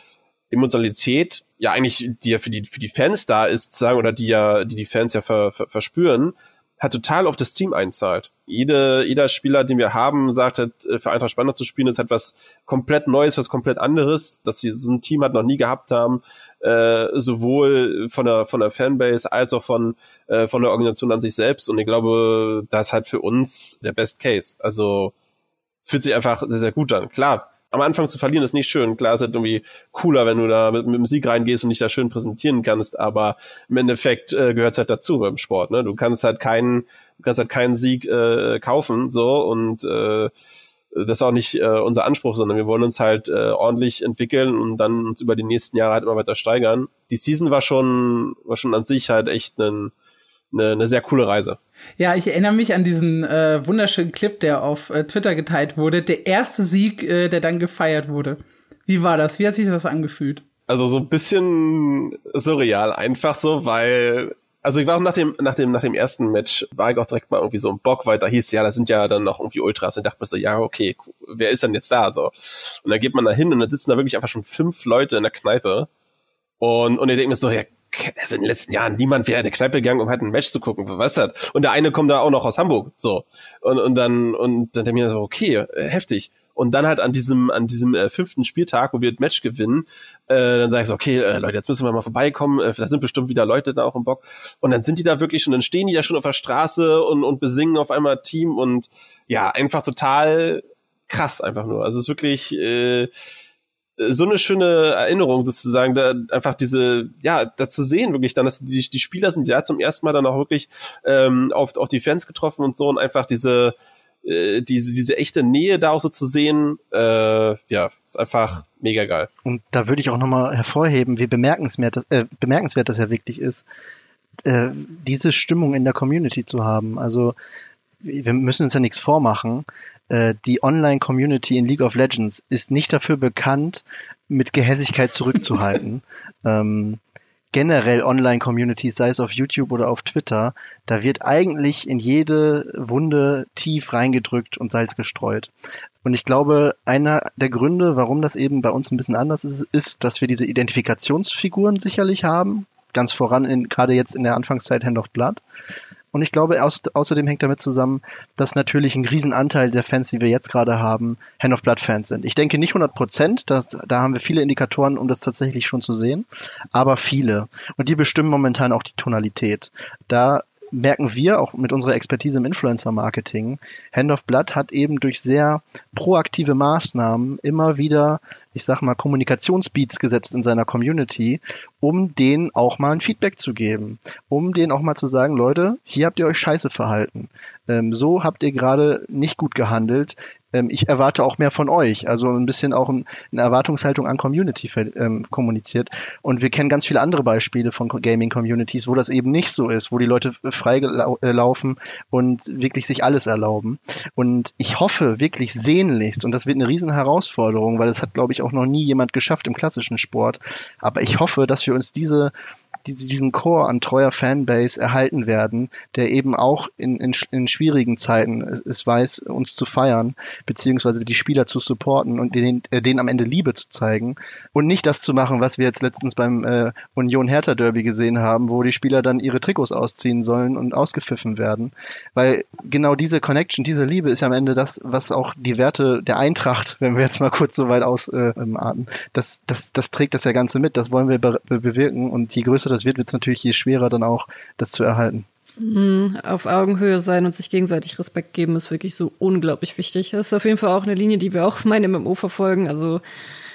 Emotionalität, ja eigentlich, die ja für die, für die Fans da ist, sozusagen, oder die ja, die die Fans ja ver, ver, verspüren, hat total auf das Team einzahlt. Jede, jeder Spieler, den wir haben, sagt halt, äh, für Eintracht Spanner zu spielen, ist etwas komplett Neues, was komplett anderes, dass sie so ein Team halt noch nie gehabt haben, äh, sowohl von der, von der Fanbase als auch von, äh, von der Organisation an sich selbst. Und ich glaube, das ist halt für uns der Best Case. Also, fühlt sich einfach sehr, sehr gut an. Klar, am Anfang zu verlieren ist nicht schön. Klar, ist halt irgendwie cooler, wenn du da mit, mit dem Sieg reingehst und dich da schön präsentieren kannst, aber im Endeffekt äh, gehört es halt dazu beim Sport. Ne? Du kannst halt keinen, du kannst halt keinen Sieg äh, kaufen so und äh, das ist auch nicht äh, unser Anspruch, sondern wir wollen uns halt äh, ordentlich entwickeln und dann uns über die nächsten Jahre halt immer weiter steigern. Die Season war schon, war schon an sich halt echt ein, eine, eine sehr coole Reise. Ja, ich erinnere mich an diesen äh, wunderschönen Clip, der auf äh, Twitter geteilt wurde. Der erste Sieg, äh, der dann gefeiert wurde. Wie war das? Wie hat sich das angefühlt? Also so ein bisschen surreal, einfach so, weil also ich war auch nach dem, nach dem, nach dem ersten Match, war ich auch direkt mal irgendwie so ein Bock, weil da hieß, ja, da sind ja dann noch irgendwie Ultras und dachte mir so, ja, okay, wer ist denn jetzt da, so. Und dann geht man da hin und dann sitzen da wirklich einfach schon fünf Leute in der Kneipe und, und ich denke mir so, ja, also in den letzten Jahren niemand wäre in eine Kneipe gegangen, um halt ein Match zu gucken, was das? Und der eine kommt da auch noch aus Hamburg, so. Und, und dann, und dann ich mir so, okay, äh, heftig. Und dann halt an diesem, an diesem äh, fünften Spieltag, wo wir das Match gewinnen, äh, dann sage ich so, okay, äh, Leute, jetzt müssen wir mal vorbeikommen, äh, da sind bestimmt wieder Leute da auch im Bock. Und dann sind die da wirklich schon, dann stehen die da schon auf der Straße und, und besingen auf einmal Team und ja, einfach total krass einfach nur. Also es ist wirklich, äh, so eine schöne Erinnerung sozusagen, da einfach diese, ja, da zu sehen wirklich dann, dass die, die Spieler sind ja zum ersten Mal dann auch wirklich ähm, auf, auf die Fans getroffen und so und einfach diese, äh, diese, diese echte Nähe da auch so zu sehen, äh, ja, ist einfach mega geil. Und da würde ich auch nochmal hervorheben, wie bemerkenswert, äh, bemerkenswert das ja wirklich ist, äh, diese Stimmung in der Community zu haben. Also wir müssen uns ja nichts vormachen. Äh, die Online-Community in League of Legends ist nicht dafür bekannt, mit Gehässigkeit zurückzuhalten. ähm, generell Online-Communities, sei es auf YouTube oder auf Twitter, da wird eigentlich in jede Wunde tief reingedrückt und Salz gestreut. Und ich glaube, einer der Gründe, warum das eben bei uns ein bisschen anders ist, ist, dass wir diese Identifikationsfiguren sicherlich haben. Ganz voran, in, gerade jetzt in der Anfangszeit Hand of Blood. Und ich glaube, aus, außerdem hängt damit zusammen, dass natürlich ein Riesenanteil der Fans, die wir jetzt gerade haben, Hand of Blood Fans sind. Ich denke nicht 100 Prozent, da haben wir viele Indikatoren, um das tatsächlich schon zu sehen, aber viele. Und die bestimmen momentan auch die Tonalität. Da merken wir auch mit unserer Expertise im Influencer-Marketing, Hand of Blood hat eben durch sehr proaktive Maßnahmen immer wieder, ich sag mal, Kommunikationsbeats gesetzt in seiner Community, um denen auch mal ein Feedback zu geben, um denen auch mal zu sagen, Leute, hier habt ihr euch scheiße verhalten. Ähm, so habt ihr gerade nicht gut gehandelt ähm, ich erwarte auch mehr von euch. Also ein bisschen auch eine Erwartungshaltung an Community ähm, kommuniziert. Und wir kennen ganz viele andere Beispiele von Gaming-Communities, wo das eben nicht so ist, wo die Leute frei äh, laufen und wirklich sich alles erlauben. Und ich hoffe wirklich sehnlichst, und das wird eine riesen Herausforderung, weil das hat, glaube ich, auch noch nie jemand geschafft im klassischen Sport. Aber ich hoffe, dass wir uns diese die, diesen Chor an treuer Fanbase erhalten werden, der eben auch in, in, in schwierigen Zeiten es weiß, uns zu feiern, beziehungsweise die Spieler zu supporten und denen, äh, denen am Ende Liebe zu zeigen und nicht das zu machen, was wir jetzt letztens beim äh, Union Hertha Derby gesehen haben, wo die Spieler dann ihre Trikots ausziehen sollen und ausgepfiffen werden, weil genau diese Connection, diese Liebe ist am Ende das, was auch die Werte der Eintracht, wenn wir jetzt mal kurz so weit ausatmen, äh, das, das, das trägt das ja Ganze mit, das wollen wir be bewirken und je größer das wird, wird es natürlich je schwerer dann auch, das zu erhalten. Mhm, auf Augenhöhe sein und sich gegenseitig Respekt geben ist wirklich so unglaublich wichtig. Das ist auf jeden Fall auch eine Linie, die wir auch meine MMO verfolgen. Also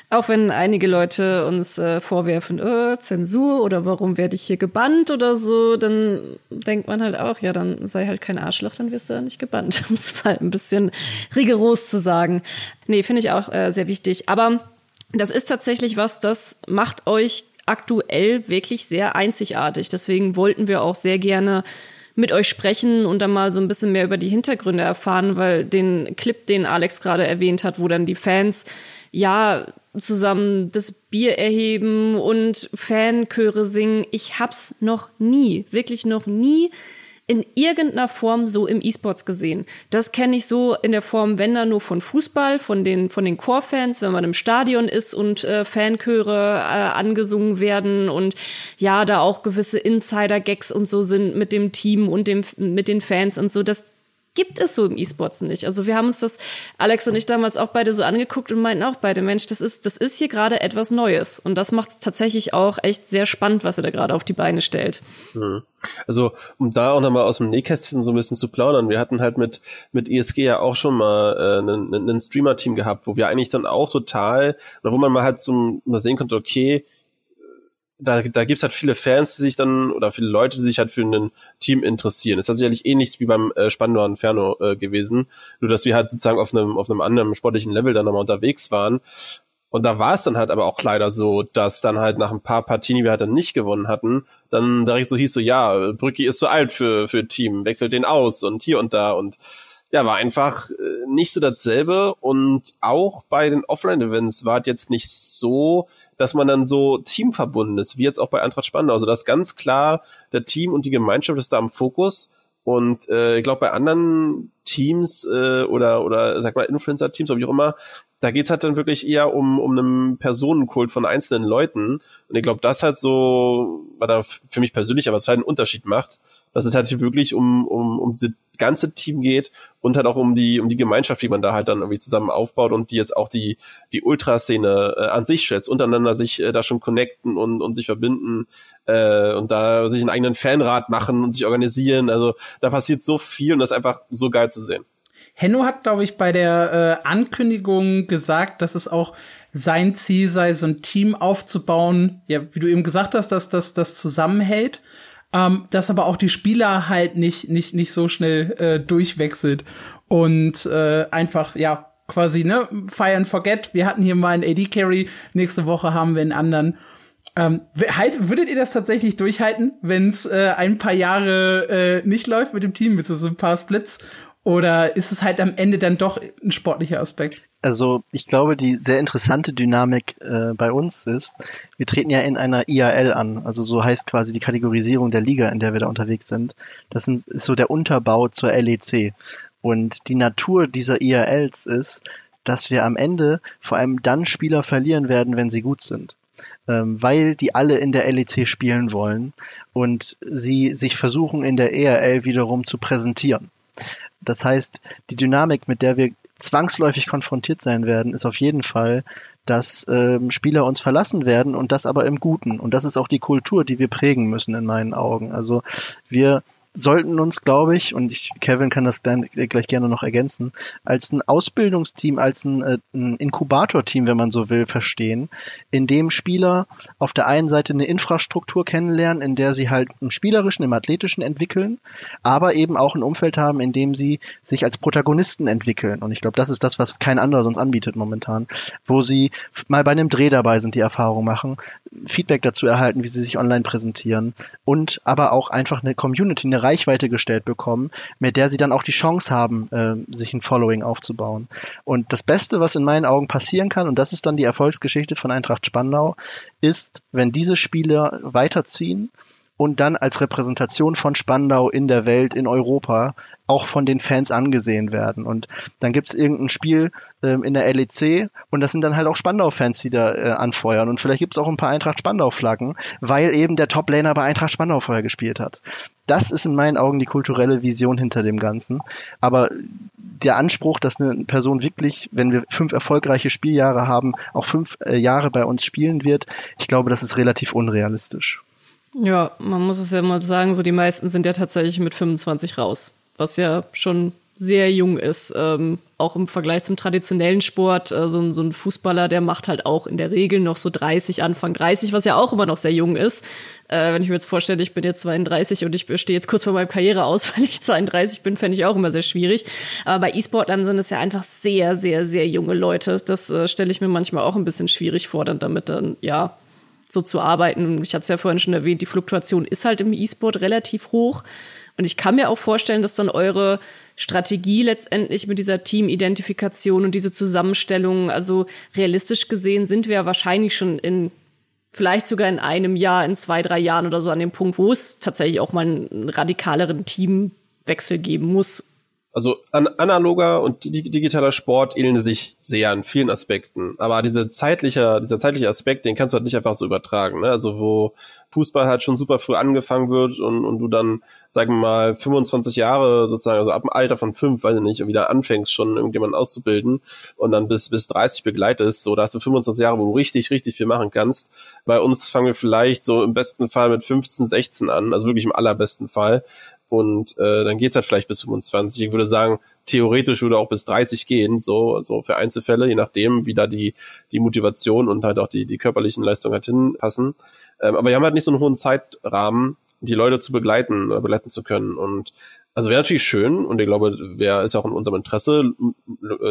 auch wenn einige Leute uns äh, vorwerfen, äh, Zensur oder warum werde ich hier gebannt oder so, dann denkt man halt auch, ja, dann sei halt kein Arschloch, dann wirst du ja nicht gebannt, um es mal ein bisschen rigoros zu sagen. Nee, finde ich auch äh, sehr wichtig. Aber das ist tatsächlich was, das macht euch aktuell wirklich sehr einzigartig. Deswegen wollten wir auch sehr gerne mit euch sprechen und dann mal so ein bisschen mehr über die Hintergründe erfahren, weil den Clip, den Alex gerade erwähnt hat, wo dann die Fans ja zusammen das Bier erheben und Fanchöre singen, ich hab's noch nie, wirklich noch nie in irgendeiner Form so im E-Sports gesehen. Das kenne ich so in der Form, wenn dann nur von Fußball, von den, von den Core-Fans, wenn man im Stadion ist und äh, Fanchöre äh, angesungen werden und ja, da auch gewisse Insider-Gags und so sind mit dem Team und dem, mit den Fans und so. Das gibt es so im E-Sports nicht. Also wir haben uns das, Alex und ich damals auch beide so angeguckt und meinten auch beide, Mensch, das ist, das ist hier gerade etwas Neues. Und das macht tatsächlich auch echt sehr spannend, was er da gerade auf die Beine stellt. Mhm. Also, um da auch nochmal aus dem Nähkästchen so ein bisschen zu plaudern, wir hatten halt mit, mit ESG ja auch schon mal äh, einen Streamer-Team gehabt, wo wir eigentlich dann auch total, wo man mal halt so mal sehen konnte, okay, da, da gibt's halt viele Fans, die sich dann, oder viele Leute, die sich halt für ein Team interessieren. Ist das sicherlich ähnlich wie beim äh, Spandau Inferno äh, gewesen, nur dass wir halt sozusagen auf einem, auf einem anderen sportlichen Level dann nochmal unterwegs waren. Und da war es dann halt aber auch leider so, dass dann halt nach ein paar Partien, die wir halt dann nicht gewonnen hatten, dann direkt so hieß so, ja, Brücki ist zu alt für, für Team, wechselt den aus und hier und da und ja, war einfach äh, nicht so dasselbe und auch bei den Offline-Events war es jetzt nicht so, dass man dann so teamverbunden ist, wie jetzt auch bei Eintracht Spandau. Also das ganz klar, der Team und die Gemeinschaft ist da am Fokus. Und äh, ich glaube, bei anderen Teams äh, oder, oder sag mal Influencer-Teams oder wie auch immer, da geht's halt dann wirklich eher um, um einen Personenkult von einzelnen Leuten. Und ich glaube, das halt so, was da für mich persönlich aber halt einen Unterschied macht, dass es halt wirklich um, um, um diese ganze Team geht und halt auch um die, um die Gemeinschaft, wie man da halt dann irgendwie zusammen aufbaut und die jetzt auch die, die Ultraszene äh, an sich schätzt, untereinander sich äh, da schon connecten und, und sich verbinden äh, und da sich einen eigenen Fanrat machen und sich organisieren. Also da passiert so viel und das ist einfach so geil zu sehen. Henno hat, glaube ich, bei der äh, Ankündigung gesagt, dass es auch sein Ziel sei, so ein Team aufzubauen, ja, wie du eben gesagt hast, dass das das zusammenhält ähm, dass aber auch die Spieler halt nicht, nicht, nicht so schnell äh, durchwechselt und äh, einfach, ja, quasi, ne, fire and forget. Wir hatten hier mal einen AD-Carry, nächste Woche haben wir einen anderen. Ähm, halt, würdet ihr das tatsächlich durchhalten, wenn es äh, ein paar Jahre äh, nicht läuft mit dem Team, mit so ein paar Splits? Oder ist es halt am Ende dann doch ein sportlicher Aspekt? Also ich glaube, die sehr interessante Dynamik äh, bei uns ist, wir treten ja in einer IAL an, also so heißt quasi die Kategorisierung der Liga, in der wir da unterwegs sind. Das ist so der Unterbau zur LEC. Und die Natur dieser IALs ist, dass wir am Ende vor allem dann Spieler verlieren werden, wenn sie gut sind. Ähm, weil die alle in der LEC spielen wollen und sie sich versuchen in der ERL wiederum zu präsentieren. Das heißt, die Dynamik, mit der wir zwangsläufig konfrontiert sein werden, ist auf jeden Fall, dass ähm, Spieler uns verlassen werden und das aber im Guten. Und das ist auch die Kultur, die wir prägen müssen in meinen Augen. Also wir sollten uns, glaube ich, und ich, Kevin kann das dann gleich gerne noch ergänzen, als ein Ausbildungsteam, als ein, äh, ein Inkubatorteam, wenn man so will, verstehen, in dem Spieler auf der einen Seite eine Infrastruktur kennenlernen, in der sie halt im Spielerischen, im Athletischen entwickeln, aber eben auch ein Umfeld haben, in dem sie sich als Protagonisten entwickeln. Und ich glaube, das ist das, was kein anderer sonst anbietet momentan, wo sie mal bei einem Dreh dabei sind, die Erfahrung machen, Feedback dazu erhalten, wie sie sich online präsentieren und aber auch einfach eine Community, eine Reichweite gestellt bekommen, mit der sie dann auch die Chance haben, äh, sich ein Following aufzubauen. Und das Beste, was in meinen Augen passieren kann, und das ist dann die Erfolgsgeschichte von Eintracht Spandau, ist, wenn diese Spieler weiterziehen und dann als Repräsentation von Spandau in der Welt, in Europa, auch von den Fans angesehen werden. Und dann gibt's irgendein Spiel ähm, in der LEC und das sind dann halt auch Spandau-Fans, die da äh, anfeuern. Und vielleicht gibt's auch ein paar Eintracht-Spandau-Flaggen, weil eben der Top-Laner bei Eintracht Spandau vorher gespielt hat. Das ist in meinen Augen die kulturelle Vision hinter dem Ganzen. Aber der Anspruch, dass eine Person wirklich, wenn wir fünf erfolgreiche Spieljahre haben, auch fünf äh, Jahre bei uns spielen wird, ich glaube, das ist relativ unrealistisch. Ja, man muss es ja mal sagen, so die meisten sind ja tatsächlich mit 25 raus, was ja schon sehr jung ist. Ähm, auch im Vergleich zum traditionellen Sport, äh, so, so, ein Fußballer, der macht halt auch in der Regel noch so 30, Anfang 30, was ja auch immer noch sehr jung ist. Äh, wenn ich mir jetzt vorstelle, ich bin jetzt 32 und ich stehe jetzt kurz vor meinem Karriere aus, weil ich 32 bin, fände ich auch immer sehr schwierig. Aber bei E-Sportlern sind es ja einfach sehr, sehr, sehr junge Leute. Das äh, stelle ich mir manchmal auch ein bisschen schwierig vor, dann damit dann, ja, so zu arbeiten. Ich hatte es ja vorhin schon erwähnt, die Fluktuation ist halt im E-Sport relativ hoch. Und ich kann mir auch vorstellen, dass dann eure Strategie letztendlich mit dieser Teamidentifikation und diese Zusammenstellung, also realistisch gesehen sind wir ja wahrscheinlich schon in vielleicht sogar in einem Jahr, in zwei, drei Jahren oder so an dem Punkt, wo es tatsächlich auch mal einen radikaleren Teamwechsel geben muss. Also an, analoger und digitaler Sport ähneln sich sehr in vielen Aspekten. Aber diese zeitliche, dieser zeitliche Aspekt, den kannst du halt nicht einfach so übertragen. Ne? Also wo Fußball halt schon super früh angefangen wird und, und du dann, sagen wir mal, 25 Jahre sozusagen, also ab dem Alter von fünf, weiß ich nicht, wieder anfängst schon irgendjemanden auszubilden und dann bis, bis 30 begleitest, so da hast du 25 Jahre, wo du richtig, richtig viel machen kannst. Bei uns fangen wir vielleicht so im besten Fall mit 15, 16 an, also wirklich im allerbesten Fall und äh, dann geht's halt vielleicht bis 25. Ich würde sagen, theoretisch würde auch bis 30 gehen, so also für Einzelfälle, je nachdem, wie da die die Motivation und halt auch die die körperlichen Leistungen halt hinpassen. Ähm, aber wir haben halt nicht so einen hohen Zeitrahmen, die Leute zu begleiten oder begleiten zu können und also wäre natürlich schön und ich glaube, wäre ist auch in unserem Interesse,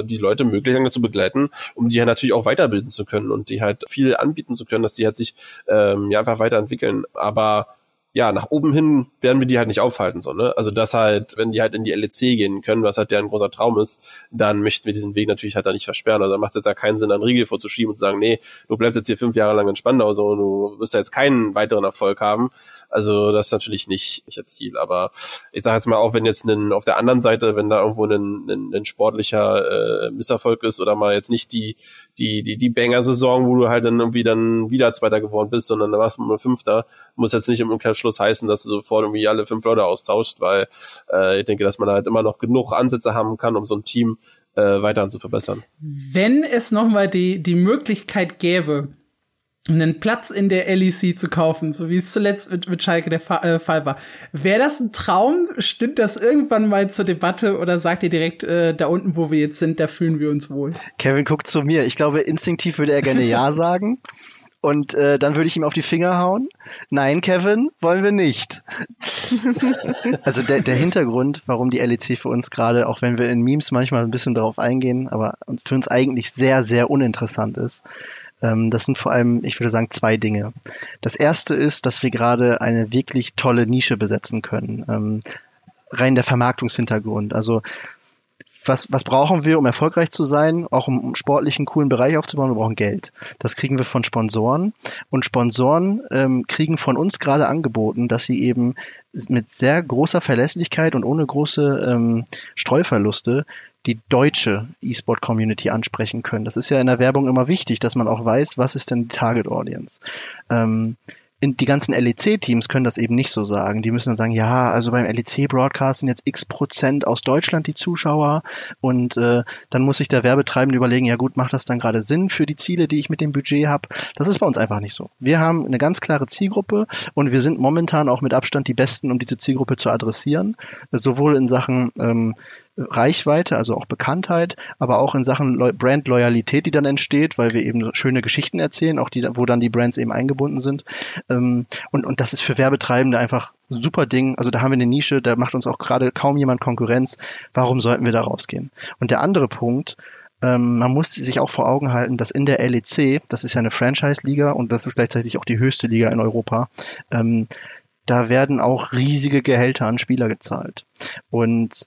die Leute möglich lange zu begleiten, um die halt natürlich auch weiterbilden zu können und die halt viel anbieten zu können, dass die halt sich ähm, ja einfach weiterentwickeln. Aber ja, nach oben hin werden wir die halt nicht aufhalten, so, ne? Also das halt, wenn die halt in die LEC gehen können, was halt deren großer Traum ist, dann möchten wir diesen Weg natürlich halt da nicht versperren. Also da macht es jetzt ja keinen Sinn, einen Riegel vorzuschieben und zu sagen, nee, du bleibst jetzt hier fünf Jahre lang in Spandau, so, und du wirst ja jetzt keinen weiteren Erfolg haben. Also das ist natürlich nicht, nicht das Ziel. Aber ich sage jetzt mal auch, wenn jetzt ein, auf der anderen Seite, wenn da irgendwo ein, ein, ein sportlicher äh, Misserfolg ist oder mal jetzt nicht die, die, die, die Banger-Saison, wo du halt dann irgendwie dann wieder Zweiter geworden bist, sondern da warst du mal Fünfter, muss jetzt nicht im Umkehrschluss heißen, dass du sofort irgendwie alle fünf Leute austauscht, weil äh, ich denke, dass man halt immer noch genug Ansätze haben kann, um so ein Team äh, weiterhin zu verbessern. Wenn es nochmal die, die Möglichkeit gäbe, einen Platz in der LEC zu kaufen, so wie es zuletzt mit, mit Schalke der Fa äh, Fall war. Wäre das ein Traum? Stimmt das irgendwann mal zur Debatte oder sagt ihr direkt, äh, da unten, wo wir jetzt sind, da fühlen wir uns wohl? Kevin guckt zu mir. Ich glaube, instinktiv würde er gerne Ja sagen. Und äh, dann würde ich ihm auf die Finger hauen. Nein, Kevin, wollen wir nicht. also der, der Hintergrund, warum die LEC für uns gerade, auch wenn wir in Memes manchmal ein bisschen darauf eingehen, aber für uns eigentlich sehr, sehr uninteressant ist, ähm, das sind vor allem, ich würde sagen, zwei Dinge. Das erste ist, dass wir gerade eine wirklich tolle Nische besetzen können. Ähm, rein der Vermarktungshintergrund. Also was, was brauchen wir, um erfolgreich zu sein, auch um sportlichen, coolen Bereich aufzubauen? Wir brauchen Geld. Das kriegen wir von Sponsoren. Und Sponsoren ähm, kriegen von uns gerade angeboten, dass sie eben mit sehr großer Verlässlichkeit und ohne große ähm, Streuverluste die deutsche E-Sport-Community ansprechen können. Das ist ja in der Werbung immer wichtig, dass man auch weiß, was ist denn die Target Audience. Ähm, die ganzen LEC-Teams können das eben nicht so sagen. Die müssen dann sagen, ja, also beim LEC-Broadcast sind jetzt x Prozent aus Deutschland die Zuschauer und äh, dann muss sich der Werbetreibende überlegen, ja gut, macht das dann gerade Sinn für die Ziele, die ich mit dem Budget habe? Das ist bei uns einfach nicht so. Wir haben eine ganz klare Zielgruppe und wir sind momentan auch mit Abstand die Besten, um diese Zielgruppe zu adressieren, sowohl in Sachen ähm, Reichweite, also auch Bekanntheit, aber auch in Sachen Brand-Loyalität, die dann entsteht, weil wir eben schöne Geschichten erzählen, auch die, wo dann die Brands eben eingebunden sind. Ähm, und, und das ist für Werbetreibende einfach ein super Ding. Also da haben wir eine Nische, da macht uns auch gerade kaum jemand Konkurrenz. Warum sollten wir da rausgehen? Und der andere Punkt, ähm, man muss sich auch vor Augen halten, dass in der LEC, das ist ja eine Franchise-Liga und das ist gleichzeitig auch die höchste Liga in Europa, ähm, da werden auch riesige Gehälter an Spieler gezahlt. Und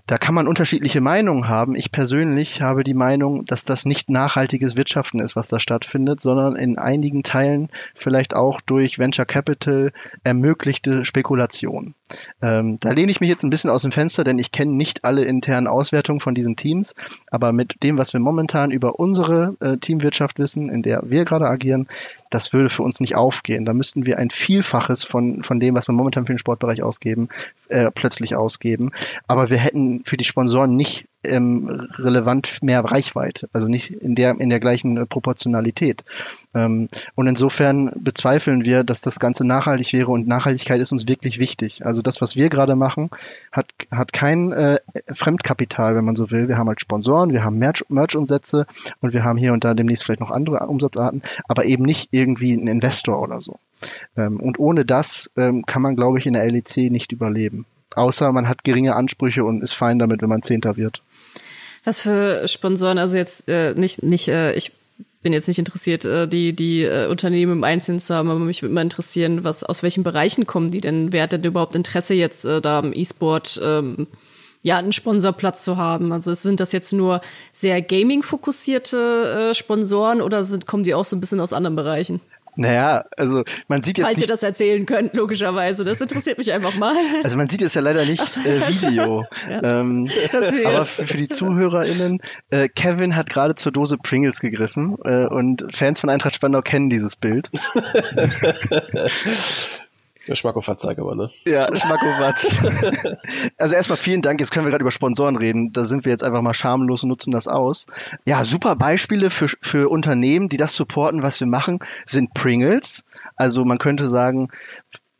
da kann man unterschiedliche Meinungen haben. Ich persönlich habe die Meinung, dass das nicht nachhaltiges Wirtschaften ist, was da stattfindet, sondern in einigen Teilen vielleicht auch durch Venture Capital ermöglichte Spekulation. Ähm, da lehne ich mich jetzt ein bisschen aus dem Fenster, denn ich kenne nicht alle internen Auswertungen von diesen Teams, aber mit dem, was wir momentan über unsere äh, Teamwirtschaft wissen, in der wir gerade agieren, das würde für uns nicht aufgehen. Da müssten wir ein Vielfaches von, von dem, was wir momentan für den Sportbereich ausgeben, äh, plötzlich ausgeben. Aber wir hätten für die Sponsoren nicht ähm, relevant mehr Reichweite, also nicht in der in der gleichen äh, Proportionalität. Ähm, und insofern bezweifeln wir, dass das Ganze nachhaltig wäre und Nachhaltigkeit ist uns wirklich wichtig. Also das, was wir gerade machen, hat hat kein äh, Fremdkapital, wenn man so will. Wir haben halt Sponsoren, wir haben Merch-Umsätze und wir haben hier und da demnächst vielleicht noch andere Umsatzarten, aber eben nicht irgendwie ein Investor oder so. Ähm, und ohne das ähm, kann man, glaube ich, in der LEC nicht überleben. Außer man hat geringe Ansprüche und ist fein damit, wenn man Zehnter wird. Was für Sponsoren, also jetzt äh, nicht, nicht, äh, ich bin jetzt nicht interessiert, äh, die, die äh, Unternehmen im Einzelnen zu haben, aber mich würde mal interessieren, was, aus welchen Bereichen kommen die denn? Wer hat denn überhaupt Interesse jetzt äh, da im E-Sport, ähm, ja, einen Sponsorplatz zu haben? Also sind das jetzt nur sehr Gaming-fokussierte äh, Sponsoren oder sind, kommen die auch so ein bisschen aus anderen Bereichen? Naja, also man sieht jetzt Falls nicht, ihr das erzählen könnt, logischerweise. Das interessiert mich einfach mal. also man sieht es ja leider nicht äh, Video. ähm, aber für, für die ZuhörerInnen, äh, Kevin hat gerade zur Dose Pringles gegriffen äh, und Fans von Eintracht Spandau kennen dieses Bild. Der Schmackofatzeig aber, ne? Ja, Schmackowatz. also erstmal vielen Dank. Jetzt können wir gerade über Sponsoren reden. Da sind wir jetzt einfach mal schamlos und nutzen das aus. Ja, super Beispiele für, für Unternehmen, die das supporten, was wir machen, sind Pringles. Also man könnte sagen,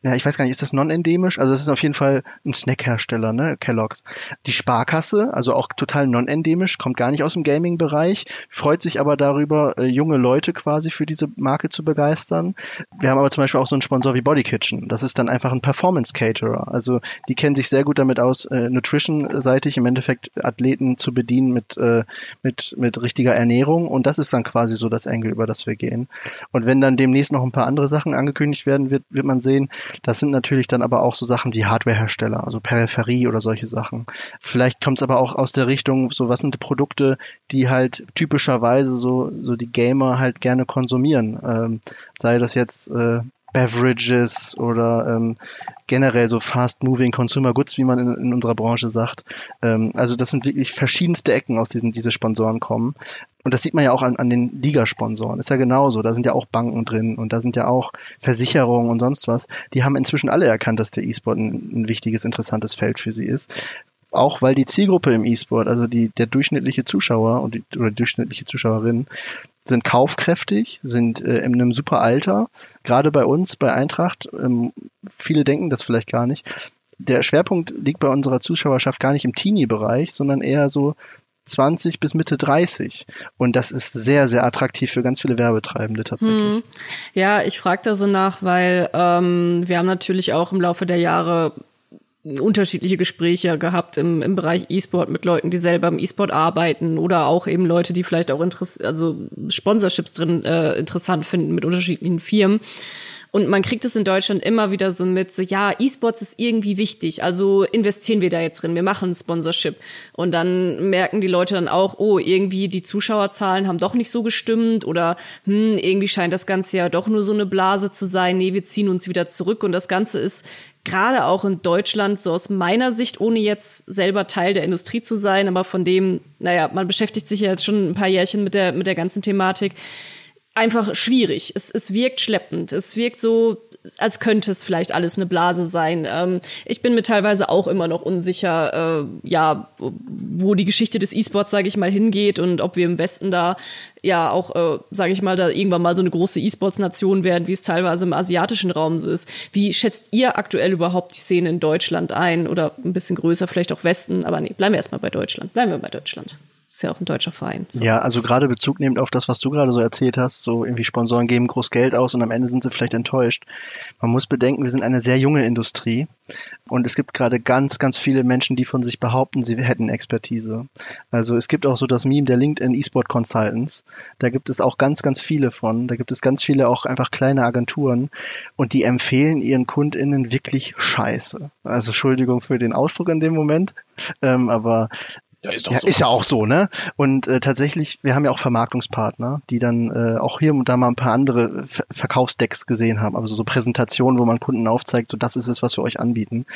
ja, ich weiß gar nicht, ist das non-endemisch? Also das ist auf jeden Fall ein Snackhersteller, ne, Kellogg's. Die Sparkasse, also auch total non-endemisch, kommt gar nicht aus dem Gaming-Bereich, freut sich aber darüber, äh, junge Leute quasi für diese Marke zu begeistern. Wir haben aber zum Beispiel auch so einen Sponsor wie Body Kitchen. Das ist dann einfach ein Performance-Caterer. Also die kennen sich sehr gut damit aus, äh, Nutrition-seitig im Endeffekt Athleten zu bedienen mit, äh, mit, mit richtiger Ernährung. Und das ist dann quasi so das Angle, über das wir gehen. Und wenn dann demnächst noch ein paar andere Sachen angekündigt werden, wird, wird man sehen, das sind natürlich dann aber auch so Sachen wie Hardwarehersteller, also Peripherie oder solche Sachen. Vielleicht kommt es aber auch aus der Richtung, so was sind die Produkte, die halt typischerweise so, so die Gamer halt gerne konsumieren. Ähm, sei das jetzt äh, Beverages oder ähm, generell so fast-moving Consumer Goods, wie man in, in unserer Branche sagt. Ähm, also das sind wirklich verschiedenste Ecken, aus diesen diese Sponsoren kommen. Und das sieht man ja auch an, an den Ligasponsoren. Ist ja genauso. Da sind ja auch Banken drin und da sind ja auch Versicherungen und sonst was. Die haben inzwischen alle erkannt, dass der E-Sport ein, ein wichtiges, interessantes Feld für sie ist auch weil die Zielgruppe im E-Sport, also die, der durchschnittliche Zuschauer und die, oder die durchschnittliche Zuschauerin, sind kaufkräftig, sind äh, in einem super Alter. Gerade bei uns, bei Eintracht, ähm, viele denken das vielleicht gar nicht. Der Schwerpunkt liegt bei unserer Zuschauerschaft gar nicht im Teenie-Bereich, sondern eher so 20 bis Mitte 30. Und das ist sehr, sehr attraktiv für ganz viele Werbetreibende tatsächlich. Hm. Ja, ich frage da so nach, weil ähm, wir haben natürlich auch im Laufe der Jahre unterschiedliche Gespräche gehabt im, im Bereich E-Sport mit Leuten, die selber im E-Sport arbeiten oder auch eben Leute, die vielleicht auch Interess also Sponsorships drin äh, interessant finden mit unterschiedlichen Firmen. Und man kriegt es in Deutschland immer wieder so mit, so ja, E-Sports ist irgendwie wichtig, also investieren wir da jetzt drin, wir machen Sponsorship. Und dann merken die Leute dann auch, oh, irgendwie die Zuschauerzahlen haben doch nicht so gestimmt oder hm, irgendwie scheint das Ganze ja doch nur so eine Blase zu sein, nee, wir ziehen uns wieder zurück. Und das Ganze ist gerade auch in Deutschland, so aus meiner Sicht, ohne jetzt selber Teil der Industrie zu sein, aber von dem, naja, man beschäftigt sich ja jetzt schon ein paar Jährchen mit der, mit der ganzen Thematik, einfach schwierig. Es, es wirkt schleppend. Es wirkt so, als könnte es vielleicht alles eine Blase sein. Ähm, ich bin mir teilweise auch immer noch unsicher, äh, ja, wo die Geschichte des E-Sports, sage ich mal, hingeht und ob wir im Westen da ja auch, äh, sage ich mal, da irgendwann mal so eine große E-Sports-Nation werden, wie es teilweise im asiatischen Raum so ist. Wie schätzt ihr aktuell überhaupt die Szene in Deutschland ein oder ein bisschen größer, vielleicht auch Westen? Aber nee, bleiben wir erstmal bei Deutschland. Bleiben wir bei Deutschland ist ja auch ein deutscher Verein. So. Ja, also gerade Bezug nehmend auf das, was du gerade so erzählt hast, so irgendwie Sponsoren geben groß Geld aus und am Ende sind sie vielleicht enttäuscht. Man muss bedenken, wir sind eine sehr junge Industrie und es gibt gerade ganz, ganz viele Menschen, die von sich behaupten, sie hätten Expertise. Also es gibt auch so das Meme der LinkedIn eSport Consultants. Da gibt es auch ganz, ganz viele von. Da gibt es ganz viele auch einfach kleine Agenturen und die empfehlen ihren KundInnen wirklich Scheiße. Also Entschuldigung für den Ausdruck in dem Moment, ähm, aber ja, ist, ja, so. ist ja auch so, ne? Und äh, tatsächlich, wir haben ja auch Vermarktungspartner, die dann äh, auch hier und da mal ein paar andere Ver Verkaufsdecks gesehen haben, also so Präsentationen, wo man Kunden aufzeigt, so das ist es, was wir euch anbieten.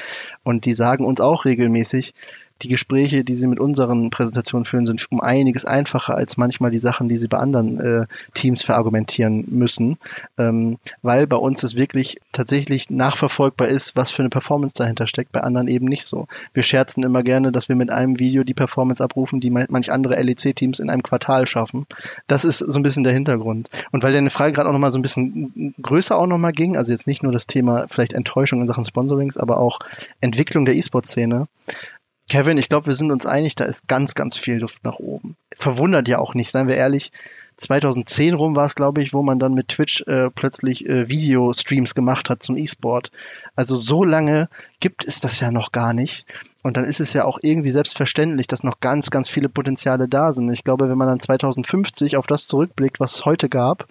Und die sagen uns auch regelmäßig, die Gespräche, die sie mit unseren Präsentationen führen, sind um einiges einfacher als manchmal die Sachen, die sie bei anderen äh, Teams verargumentieren müssen, ähm, weil bei uns es wirklich tatsächlich nachverfolgbar ist, was für eine Performance dahinter steckt, bei anderen eben nicht so. Wir scherzen immer gerne, dass wir mit einem Video die Performance abrufen, die manch andere LEC-Teams in einem Quartal schaffen. Das ist so ein bisschen der Hintergrund. Und weil deine Frage gerade auch nochmal so ein bisschen größer auch nochmal ging, also jetzt nicht nur das Thema vielleicht Enttäuschung in Sachen Sponsorings, aber auch Entwicklung der E-Sport-Szene, Kevin, ich glaube, wir sind uns einig, da ist ganz, ganz viel Luft nach oben. Verwundert ja auch nicht, seien wir ehrlich. 2010 rum war es, glaube ich, wo man dann mit Twitch äh, plötzlich äh, Videostreams gemacht hat zum E-Sport. Also so lange gibt es das ja noch gar nicht. Und dann ist es ja auch irgendwie selbstverständlich, dass noch ganz, ganz viele Potenziale da sind. Ich glaube, wenn man dann 2050 auf das zurückblickt, was es heute gab,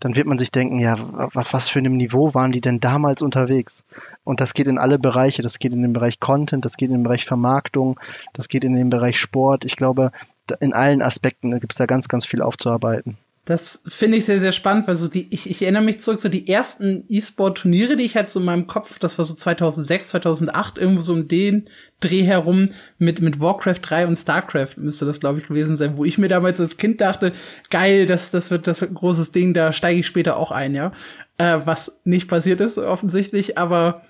dann wird man sich denken, ja, was für einem Niveau waren die denn damals unterwegs? Und das geht in alle Bereiche. Das geht in den Bereich Content, das geht in den Bereich Vermarktung, das geht in den Bereich Sport. Ich glaube, in allen Aspekten gibt es da ganz, ganz viel aufzuarbeiten. Das finde ich sehr, sehr spannend, weil so die, ich, ich erinnere mich zurück, so die ersten E-Sport-Turniere, die ich halt so in meinem Kopf, das war so 2006, 2008, irgendwo so um den Dreh herum mit, mit Warcraft 3 und StarCraft müsste das, glaube ich, gewesen sein, wo ich mir damals als Kind dachte, geil, das, das wird, das wird ein großes Ding, da steige ich später auch ein, ja. Äh, was nicht passiert ist, offensichtlich, aber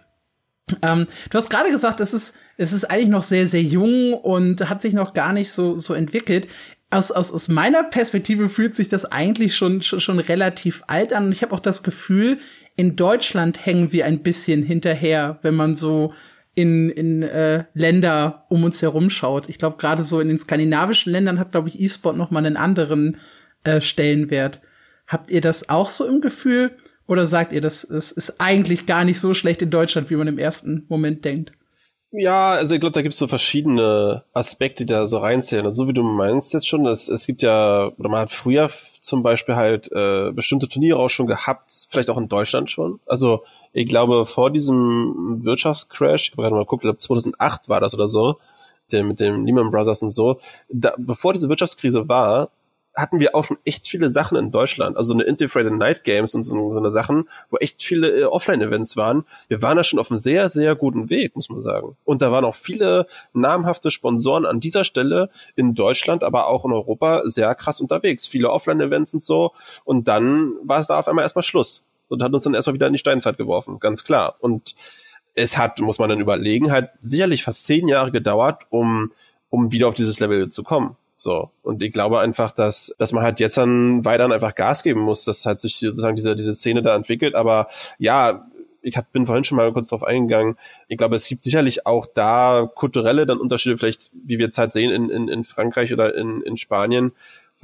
ähm, du hast gerade gesagt, es ist, es ist eigentlich noch sehr, sehr jung und hat sich noch gar nicht so, so entwickelt aus, aus, aus meiner Perspektive fühlt sich das eigentlich schon, schon, schon relativ alt an. Und ich habe auch das Gefühl, in Deutschland hängen wir ein bisschen hinterher, wenn man so in, in äh, Länder um uns herum schaut. Ich glaube, gerade so in den skandinavischen Ländern hat, glaube ich, E-Sport noch mal einen anderen äh, Stellenwert. Habt ihr das auch so im Gefühl? Oder sagt ihr, das es ist eigentlich gar nicht so schlecht in Deutschland, wie man im ersten Moment denkt? Ja, also ich glaube, da gibt es so verschiedene Aspekte, die da so reinzählen. Also so wie du meinst jetzt schon, es, es gibt ja, oder man hat früher zum Beispiel halt äh, bestimmte Turniere auch schon gehabt, vielleicht auch in Deutschland schon. Also ich glaube, vor diesem Wirtschaftscrash, ich habe gerade mal geguckt, ich glaube 2008 war das oder so, der, mit dem Lehman Brothers und so, da, bevor diese Wirtschaftskrise war, hatten wir auch schon echt viele Sachen in Deutschland. Also eine Integrated Night Games und so, so eine Sachen, wo echt viele äh, Offline-Events waren. Wir waren da schon auf einem sehr, sehr guten Weg, muss man sagen. Und da waren auch viele namhafte Sponsoren an dieser Stelle in Deutschland, aber auch in Europa sehr krass unterwegs. Viele Offline-Events und so. Und dann war es da auf einmal erstmal Schluss. Und hat uns dann erstmal wieder in die Steinzeit geworfen, ganz klar. Und es hat, muss man dann überlegen, halt sicherlich fast zehn Jahre gedauert, um, um wieder auf dieses Level zu kommen. So. Und ich glaube einfach, dass, dass man halt jetzt dann weiter einfach Gas geben muss, dass halt sich sozusagen diese, diese Szene da entwickelt. Aber ja, ich hab, bin vorhin schon mal kurz darauf eingegangen. Ich glaube, es gibt sicherlich auch da kulturelle dann Unterschiede, vielleicht, wie wir jetzt halt sehen in, in, in Frankreich oder in, in Spanien,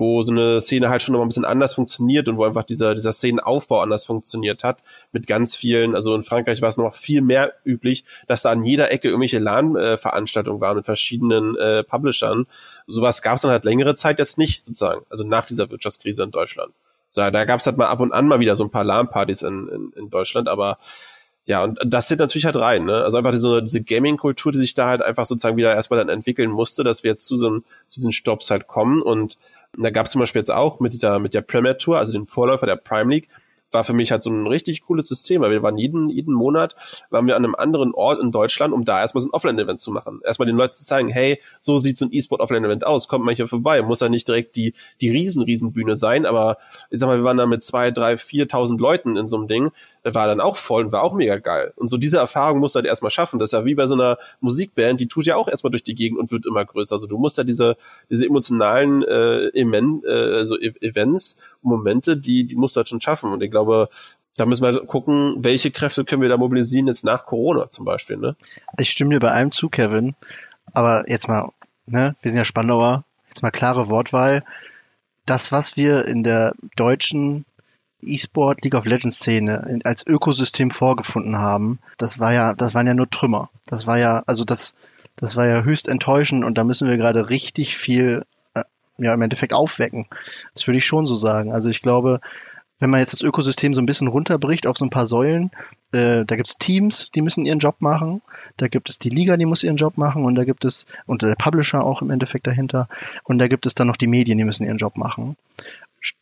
wo so eine Szene halt schon noch ein bisschen anders funktioniert und wo einfach dieser, dieser Szenenaufbau anders funktioniert hat. Mit ganz vielen, also in Frankreich war es noch viel mehr üblich, dass da an jeder Ecke irgendwelche LAN-Veranstaltungen waren mit verschiedenen äh, Publishern. Sowas gab es dann halt längere Zeit jetzt nicht, sozusagen. Also nach dieser Wirtschaftskrise in Deutschland. So, da gab es halt mal ab und an mal wieder so ein paar LAN-Partys in, in, in Deutschland, aber ja, und das zählt natürlich halt rein, ne? Also einfach diese, diese Gaming-Kultur, die sich da halt einfach sozusagen wieder erstmal dann entwickeln musste, dass wir jetzt zu so einem, zu diesen Stops halt kommen und da gab es zum Beispiel jetzt auch mit dieser, mit der Premier Tour, also den Vorläufer der Prime League, war für mich halt so ein richtig cooles System, weil wir waren jeden, jeden Monat, waren wir an einem anderen Ort in Deutschland, um da erstmal so ein Offline-Event zu machen. Erstmal den Leuten zu zeigen, hey, so sieht so ein E-Sport-Offline-Event aus, kommt mal hier vorbei. Muss ja nicht direkt die, die riesen, riesen Bühne sein, aber ich sag mal, wir waren da mit zwei, drei, viertausend Leuten in so einem Ding war dann auch voll und war auch mega geil. Und so diese Erfahrung musst du halt erstmal schaffen. Das ist ja wie bei so einer Musikband, die tut ja auch erstmal durch die Gegend und wird immer größer. Also du musst ja diese, diese emotionalen äh, Emen, äh, also e Events, Momente, die, die musst du halt schon schaffen. Und ich glaube, da müssen wir gucken, welche Kräfte können wir da mobilisieren jetzt nach Corona zum Beispiel. Ne? Ich stimme dir bei allem zu, Kevin. Aber jetzt mal, ne, wir sind ja Spandauer, jetzt mal klare Wortwahl. Das, was wir in der deutschen E-Sport League of Legends Szene als Ökosystem vorgefunden haben, das war ja, das waren ja nur Trümmer. Das war ja, also das, das war ja höchst enttäuschend und da müssen wir gerade richtig viel, äh, ja, im Endeffekt aufwecken. Das würde ich schon so sagen. Also ich glaube, wenn man jetzt das Ökosystem so ein bisschen runterbricht auf so ein paar Säulen, äh, da gibt es Teams, die müssen ihren Job machen, da gibt es die Liga, die muss ihren Job machen und da gibt es, und der Publisher auch im Endeffekt dahinter, und da gibt es dann noch die Medien, die müssen ihren Job machen.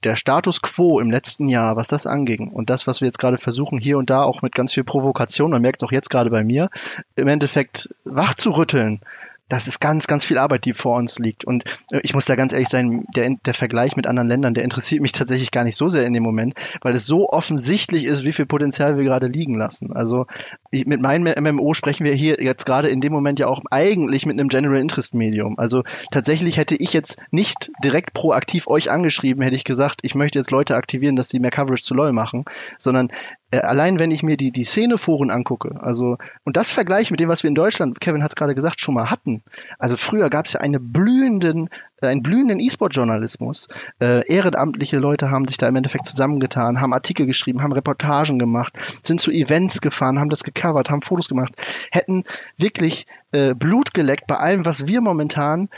Der Status quo im letzten Jahr, was das anging und das, was wir jetzt gerade versuchen, hier und da auch mit ganz viel Provokation, man merkt es auch jetzt gerade bei mir, im Endeffekt wach zu rütteln, das ist ganz, ganz viel Arbeit, die vor uns liegt. Und äh, ich muss da ganz ehrlich sein, der, der Vergleich mit anderen Ländern, der interessiert mich tatsächlich gar nicht so sehr in dem Moment, weil es so offensichtlich ist, wie viel Potenzial wir gerade liegen lassen. Also ich, mit meinem MMO sprechen wir hier jetzt gerade in dem Moment ja auch eigentlich mit einem General Interest Medium. Also tatsächlich hätte ich jetzt nicht direkt proaktiv euch angeschrieben, hätte ich gesagt, ich möchte jetzt Leute aktivieren, dass die mehr Coverage zu LOL machen, sondern allein wenn ich mir die, die Szeneforen angucke, also und das vergleiche mit dem, was wir in Deutschland, Kevin hat es gerade gesagt, schon mal hatten. Also früher gab es ja eine blühenden, äh, einen blühenden E-Sport-Journalismus. Äh, ehrenamtliche Leute haben sich da im Endeffekt zusammengetan, haben Artikel geschrieben, haben Reportagen gemacht, sind zu Events gefahren, haben das gecovert, haben Fotos gemacht, hätten wirklich äh, Blut geleckt bei allem, was wir momentan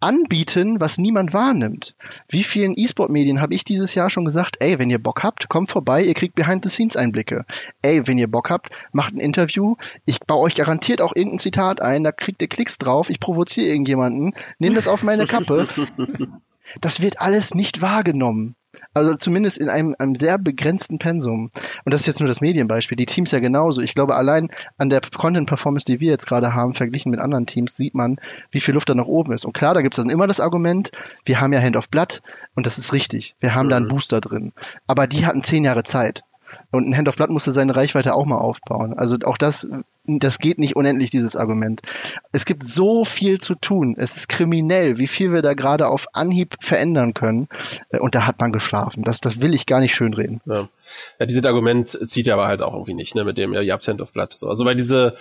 anbieten, was niemand wahrnimmt. Wie vielen E-Sport-Medien habe ich dieses Jahr schon gesagt, ey, wenn ihr Bock habt, kommt vorbei, ihr kriegt Behind-the-Scenes-Einblicke. Ey, wenn ihr Bock habt, macht ein Interview, ich baue euch garantiert auch irgendein Zitat ein, da kriegt ihr Klicks drauf, ich provoziere irgendjemanden, nehmt das auf meine Kappe. Das wird alles nicht wahrgenommen. Also zumindest in einem, einem sehr begrenzten Pensum. Und das ist jetzt nur das Medienbeispiel. Die Teams ja genauso. Ich glaube, allein an der Content-Performance, die wir jetzt gerade haben, verglichen mit anderen Teams, sieht man, wie viel Luft da nach oben ist. Und klar, da gibt es dann immer das Argument, wir haben ja Hand of Blood und das ist richtig. Wir haben mhm. da einen mhm. Booster drin. Aber die hatten zehn Jahre Zeit. Und ein Hand of Blood musste seine Reichweite auch mal aufbauen. Also auch das, das geht nicht unendlich, dieses Argument. Es gibt so viel zu tun. Es ist kriminell, wie viel wir da gerade auf Anhieb verändern können. Äh, und da hat man geschlafen. Das, das will ich gar nicht schönreden. Ja. ja, dieses Argument zieht ja aber halt auch irgendwie nicht, ne, mit dem, ja, ihr habt Hand of Blood. So. Also weil diese,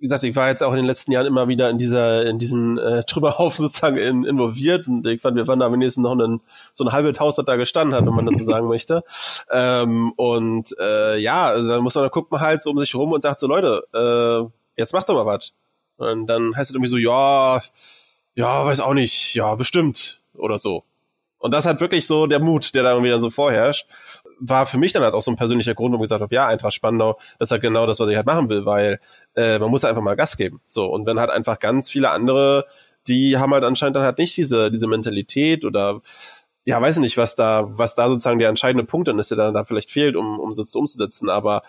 wie gesagt, ich war jetzt auch in den letzten Jahren immer wieder in dieser, in diesen äh, Trümmerhaufen sozusagen in, involviert und ich fand, wir waren da wenigstens noch ein, so ein halbes Haus, was da gestanden hat, wenn man dazu sagen möchte. Ähm, und äh, ja, also dann muss man, dann guckt man halt so um sich rum und sagt so, Leute, äh, jetzt macht doch mal was. Und dann heißt es irgendwie so, ja, ja, weiß auch nicht, ja, bestimmt oder so. Und das hat wirklich so der Mut, der da irgendwie dann so vorherrscht war für mich dann halt auch so ein persönlicher Grund, wo ich gesagt habe, ja, Eintracht Spandau, das ist halt genau das, was ich halt machen will, weil äh, man muss einfach mal Gas geben. So, und wenn halt einfach ganz viele andere, die haben halt anscheinend dann halt nicht diese, diese Mentalität oder ja, weiß nicht, was da, was da sozusagen der entscheidende Punkt dann ist, der dann da vielleicht fehlt, um, um es umzusetzen. Aber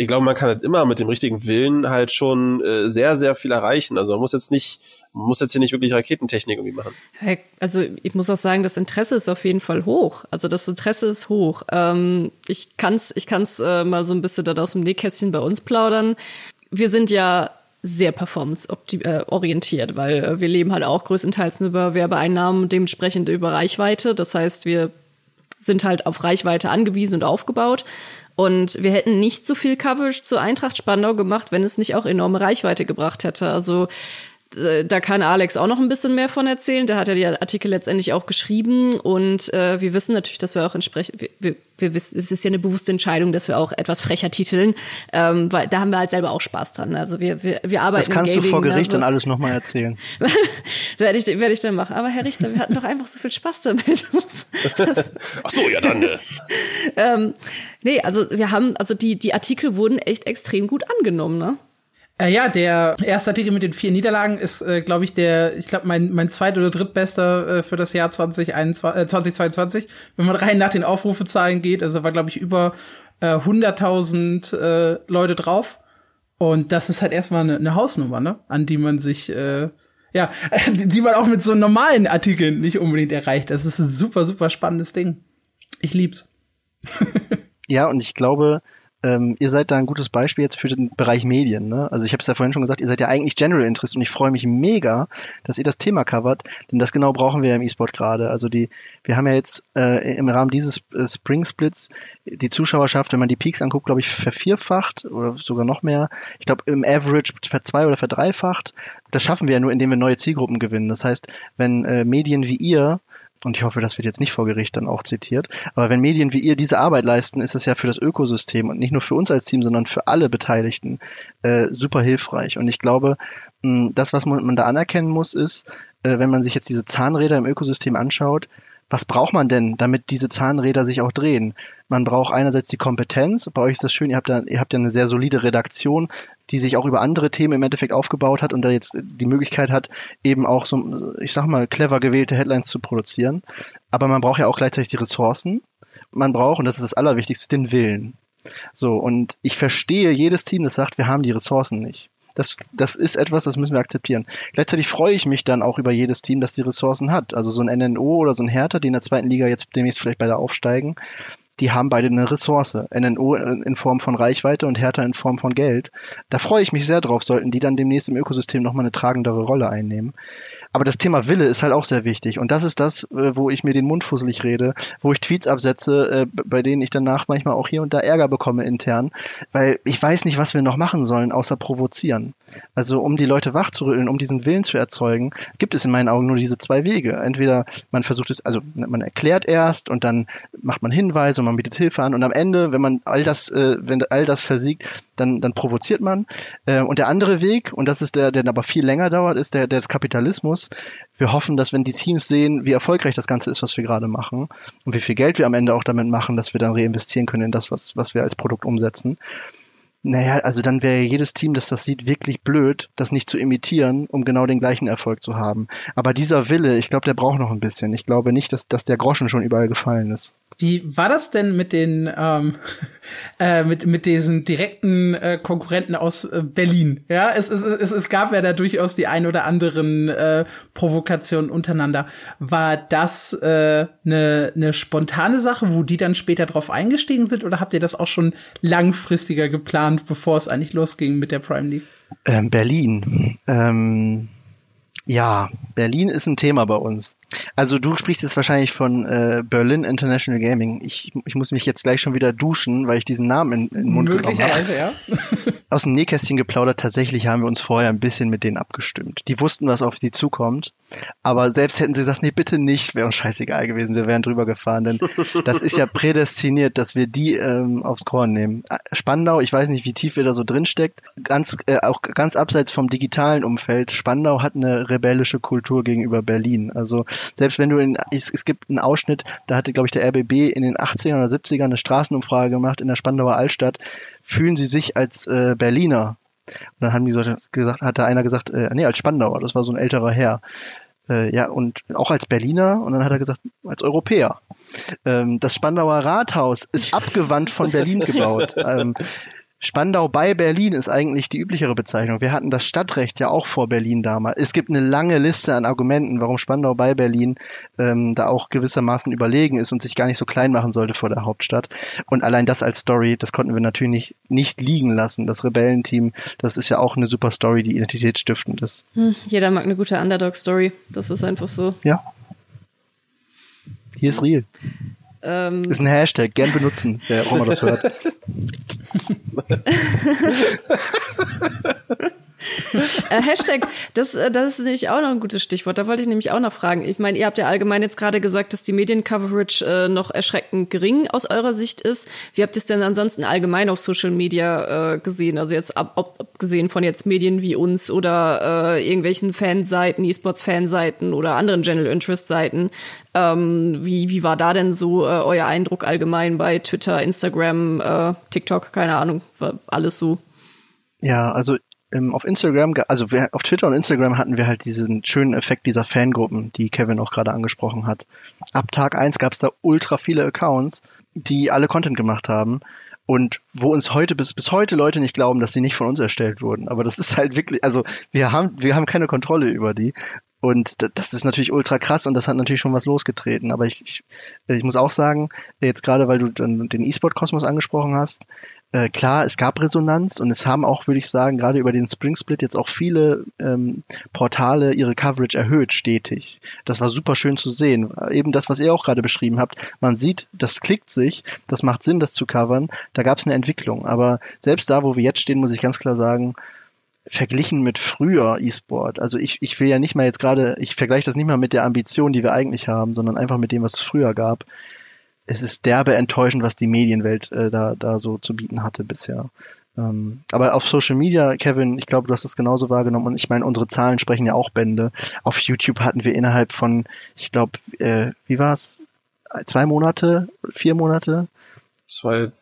ich glaube, man kann halt immer mit dem richtigen Willen halt schon äh, sehr, sehr viel erreichen. Also man muss jetzt nicht, man muss jetzt hier nicht wirklich Raketentechnik irgendwie machen. Also ich muss auch sagen, das Interesse ist auf jeden Fall hoch. Also das Interesse ist hoch. Ähm, ich kann's, ich kann's äh, mal so ein bisschen da aus dem Nähkästchen bei uns plaudern. Wir sind ja sehr performance-orientiert, weil äh, wir leben halt auch größtenteils über Werbeeinnahmen und dementsprechend über Reichweite. Das heißt, wir sind halt auf Reichweite angewiesen und aufgebaut. Und wir hätten nicht so viel Coverage zu Eintracht Spandau gemacht, wenn es nicht auch enorme Reichweite gebracht hätte. Also da kann Alex auch noch ein bisschen mehr von erzählen. Der hat ja die Artikel letztendlich auch geschrieben und äh, wir wissen natürlich, dass wir auch entsprechend, wir, wir, wir wissen, es ist ja eine bewusste Entscheidung, dass wir auch etwas frecher titeln, ähm, weil da haben wir halt selber auch Spaß dran. Also wir, wir, wir arbeiten. Das kannst Gaming, du vor Gericht also, dann alles nochmal erzählen. werde ich, werde ich dann machen. Aber Herr Richter, wir hatten doch einfach so viel Spaß damit. Ach so, ja dann. Ne. ähm, nee, also wir haben, also die, die Artikel wurden echt extrem gut angenommen, ne? Äh, ja, der erste Artikel mit den vier Niederlagen ist, äh, glaube ich, der, ich glaube, mein, mein zweit- oder drittbester äh, für das Jahr 2021, äh, 2022, wenn man rein nach den Aufrufezahlen geht. Also war, glaube ich, über äh, 100.000 äh, Leute drauf. Und das ist halt erstmal eine, eine Hausnummer, ne? An die man sich, äh, ja, die man auch mit so normalen Artikeln nicht unbedingt erreicht. Das ist ein super, super spannendes Ding. Ich lieb's. ja, und ich glaube, ähm, ihr seid da ein gutes Beispiel jetzt für den Bereich Medien. Ne? Also ich habe es ja vorhin schon gesagt, ihr seid ja eigentlich General Interest und ich freue mich mega, dass ihr das Thema covert, denn das genau brauchen wir ja im E-Sport gerade. Also die, wir haben ja jetzt äh, im Rahmen dieses äh, Spring Splits die Zuschauerschaft, wenn man die Peaks anguckt, glaube ich, vervierfacht oder sogar noch mehr. Ich glaube im Average verzwei- oder verdreifacht. Das schaffen wir ja nur, indem wir neue Zielgruppen gewinnen. Das heißt, wenn äh, Medien wie ihr und ich hoffe, das wird jetzt nicht vor Gericht dann auch zitiert, aber wenn Medien wie ihr diese Arbeit leisten, ist es ja für das Ökosystem und nicht nur für uns als Team, sondern für alle Beteiligten äh, super hilfreich. Und ich glaube, mh, das, was man, man da anerkennen muss, ist, äh, wenn man sich jetzt diese Zahnräder im Ökosystem anschaut, was braucht man denn, damit diese Zahnräder sich auch drehen? Man braucht einerseits die Kompetenz. Bei euch ist das schön, ihr habt ja, ihr habt ja eine sehr solide Redaktion, die sich auch über andere Themen im Endeffekt aufgebaut hat und da jetzt die Möglichkeit hat, eben auch so, ich sag mal, clever gewählte Headlines zu produzieren. Aber man braucht ja auch gleichzeitig die Ressourcen. Man braucht, und das ist das Allerwichtigste, den Willen. So, und ich verstehe jedes Team, das sagt, wir haben die Ressourcen nicht. Das, das ist etwas, das müssen wir akzeptieren. Gleichzeitig freue ich mich dann auch über jedes Team, das die Ressourcen hat. Also so ein NNO oder so ein Hertha, die in der zweiten Liga jetzt demnächst vielleicht beide aufsteigen, die haben beide eine Ressource. NNO in Form von Reichweite und Hertha in Form von Geld. Da freue ich mich sehr drauf, sollten die dann demnächst im Ökosystem nochmal eine tragendere Rolle einnehmen. Aber das Thema Wille ist halt auch sehr wichtig. Und das ist das, äh, wo ich mir den Mund fusselig rede, wo ich Tweets absetze, äh, bei denen ich danach manchmal auch hier und da Ärger bekomme intern, weil ich weiß nicht, was wir noch machen sollen, außer provozieren. Also um die Leute wachzurütteln, um diesen Willen zu erzeugen, gibt es in meinen Augen nur diese zwei Wege. Entweder man versucht es, also man erklärt erst und dann macht man Hinweise und man bietet Hilfe an und am Ende, wenn man all das, äh, wenn all das versiegt, dann, dann provoziert man. Und der andere Weg, und das ist der, der aber viel länger dauert, ist der des Kapitalismus Wir hoffen, dass wenn die Teams sehen, wie erfolgreich das Ganze ist, was wir gerade machen und wie viel Geld wir am Ende auch damit machen, dass wir dann reinvestieren können in das, was, was wir als Produkt umsetzen. Naja, also dann wäre jedes Team, das das sieht, wirklich blöd, das nicht zu imitieren, um genau den gleichen Erfolg zu haben. Aber dieser Wille, ich glaube, der braucht noch ein bisschen. Ich glaube nicht, dass, dass der Groschen schon überall gefallen ist. Wie war das denn mit den ähm, äh, mit mit diesen direkten äh, Konkurrenten aus äh, Berlin? Ja, es, es, es, es gab ja da durchaus die ein oder anderen äh, Provokationen untereinander. War das äh, eine ne spontane Sache, wo die dann später drauf eingestiegen sind, oder habt ihr das auch schon langfristiger geplant, bevor es eigentlich losging mit der Prime League? Ähm, Berlin. Ähm ja, Berlin ist ein Thema bei uns. Also du sprichst jetzt wahrscheinlich von äh, Berlin International Gaming. Ich, ich muss mich jetzt gleich schon wieder duschen, weil ich diesen Namen in, in den Mund genommen habe. ja. Aus dem Nähkästchen geplaudert. Tatsächlich haben wir uns vorher ein bisschen mit denen abgestimmt. Die wussten, was auf die zukommt. Aber selbst hätten sie gesagt, nee, bitte nicht, wäre uns scheißegal gewesen. Wir wären drüber gefahren. Denn das ist ja prädestiniert, dass wir die ähm, aufs Korn nehmen. Spandau, ich weiß nicht, wie tief ihr da so drin steckt. Ganz, äh, auch ganz abseits vom digitalen Umfeld. Spandau hat eine rebellische Kultur gegenüber Berlin. Also selbst wenn du in, es, es gibt einen Ausschnitt, da hatte, glaube ich, der RBB in den 80 er oder 70ern eine Straßenumfrage gemacht in der Spandauer Altstadt, fühlen sie sich als äh, Berliner? Und dann haben die so gesagt, hatte einer gesagt, äh, nee, als Spandauer, das war so ein älterer Herr. Äh, ja, und auch als Berliner, und dann hat er gesagt, als Europäer. Ähm, das Spandauer Rathaus ist abgewandt von Berlin gebaut. Spandau bei Berlin ist eigentlich die üblichere Bezeichnung. Wir hatten das Stadtrecht ja auch vor Berlin damals. Es gibt eine lange Liste an Argumenten, warum Spandau bei Berlin ähm, da auch gewissermaßen überlegen ist und sich gar nicht so klein machen sollte vor der Hauptstadt. Und allein das als Story, das konnten wir natürlich nicht, nicht liegen lassen. Das Rebellenteam, das ist ja auch eine super Story, die identitätsstiftend ist. Hm, jeder mag eine gute Underdog-Story. Das ist einfach so. Ja. Hier ist real. Ähm, ist ein Hashtag, gern benutzen, wer auch immer das hört. äh, Hashtag, das, äh, das ist nämlich auch noch ein gutes Stichwort. Da wollte ich nämlich auch noch fragen. Ich meine, ihr habt ja allgemein jetzt gerade gesagt, dass die Mediencoverage äh, noch erschreckend gering aus eurer Sicht ist. Wie habt ihr es denn ansonsten allgemein auf Social Media äh, gesehen? Also jetzt ab, abgesehen von jetzt Medien wie uns oder äh, irgendwelchen Fanseiten, E-Sports-Fanseiten oder anderen General Interest-Seiten. Ähm, wie, wie war da denn so äh, euer Eindruck allgemein bei Twitter, Instagram, äh, TikTok, keine Ahnung, war alles so? Ja, also ähm, auf Instagram, also wir, auf Twitter und Instagram hatten wir halt diesen schönen Effekt dieser Fangruppen, die Kevin auch gerade angesprochen hat. Ab Tag eins gab es da ultra viele Accounts, die alle Content gemacht haben und wo uns heute bis bis heute Leute nicht glauben, dass sie nicht von uns erstellt wurden. Aber das ist halt wirklich, also wir haben wir haben keine Kontrolle über die und das ist natürlich ultra krass und das hat natürlich schon was losgetreten. Aber ich, ich, ich muss auch sagen, jetzt gerade weil du den E-Sport-Kosmos angesprochen hast, äh, klar, es gab Resonanz und es haben auch, würde ich sagen, gerade über den Spring Split jetzt auch viele ähm, Portale ihre Coverage erhöht, stetig. Das war super schön zu sehen. Eben das, was ihr auch gerade beschrieben habt. Man sieht, das klickt sich, das macht Sinn, das zu covern. Da gab es eine Entwicklung. Aber selbst da, wo wir jetzt stehen, muss ich ganz klar sagen, verglichen mit früher E-Sport. Also ich, ich will ja nicht mal jetzt gerade, ich vergleiche das nicht mal mit der Ambition, die wir eigentlich haben, sondern einfach mit dem, was es früher gab. Es ist derbe enttäuschend, was die Medienwelt äh, da, da so zu bieten hatte bisher. Ähm, aber auf Social Media, Kevin, ich glaube, du hast es genauso wahrgenommen und ich meine, unsere Zahlen sprechen ja auch Bände. Auf YouTube hatten wir innerhalb von, ich glaube, äh, wie war's? Zwei Monate, vier Monate? Zwei,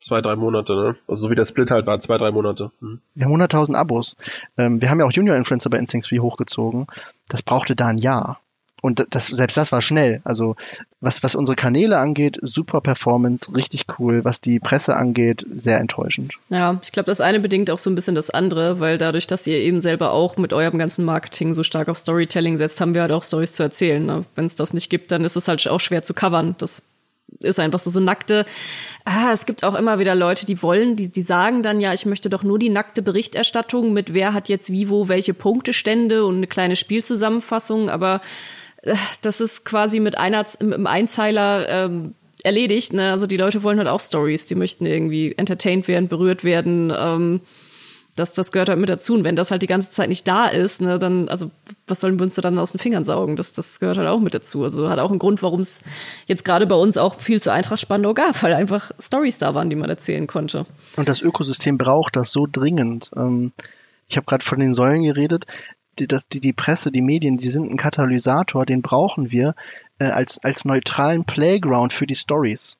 zwei, drei Monate, ne? Also so wie der Split halt war, zwei, drei Monate. Mhm. Wir haben 100.000 Abos. Ähm, wir haben ja auch Junior-Influencer bei Instincts wie hochgezogen. Das brauchte da ein Jahr. Und das, selbst das war schnell. Also was, was unsere Kanäle angeht, super Performance, richtig cool. Was die Presse angeht, sehr enttäuschend. Ja, ich glaube, das eine bedingt auch so ein bisschen das andere, weil dadurch, dass ihr eben selber auch mit eurem ganzen Marketing so stark auf Storytelling setzt, haben wir halt auch Stories zu erzählen. Ne? Wenn es das nicht gibt, dann ist es halt auch schwer zu covern. Das ist einfach so so nackte. Ah, es gibt auch immer wieder Leute, die wollen, die die sagen dann ja, ich möchte doch nur die nackte Berichterstattung mit wer hat jetzt wie wo welche Punktestände und eine kleine Spielzusammenfassung, aber das ist quasi mit einer im, Einzeiler ähm, erledigt. Ne? Also die Leute wollen halt auch Stories, die möchten irgendwie entertained werden, berührt werden. Ähm, das, das gehört halt mit dazu. Und wenn das halt die ganze Zeit nicht da ist, ne, dann, also was sollen wir uns da dann aus den Fingern saugen? Das, das gehört halt auch mit dazu. Also hat auch einen Grund, warum es jetzt gerade bei uns auch viel zu Eintracht Spandau gab, weil einfach Stories da waren, die man erzählen konnte. Und das Ökosystem braucht das so dringend. Ähm, ich habe gerade von den Säulen geredet. Die, das, die, die Presse, die Medien, die sind ein Katalysator, den brauchen wir äh, als, als neutralen Playground für die Stories.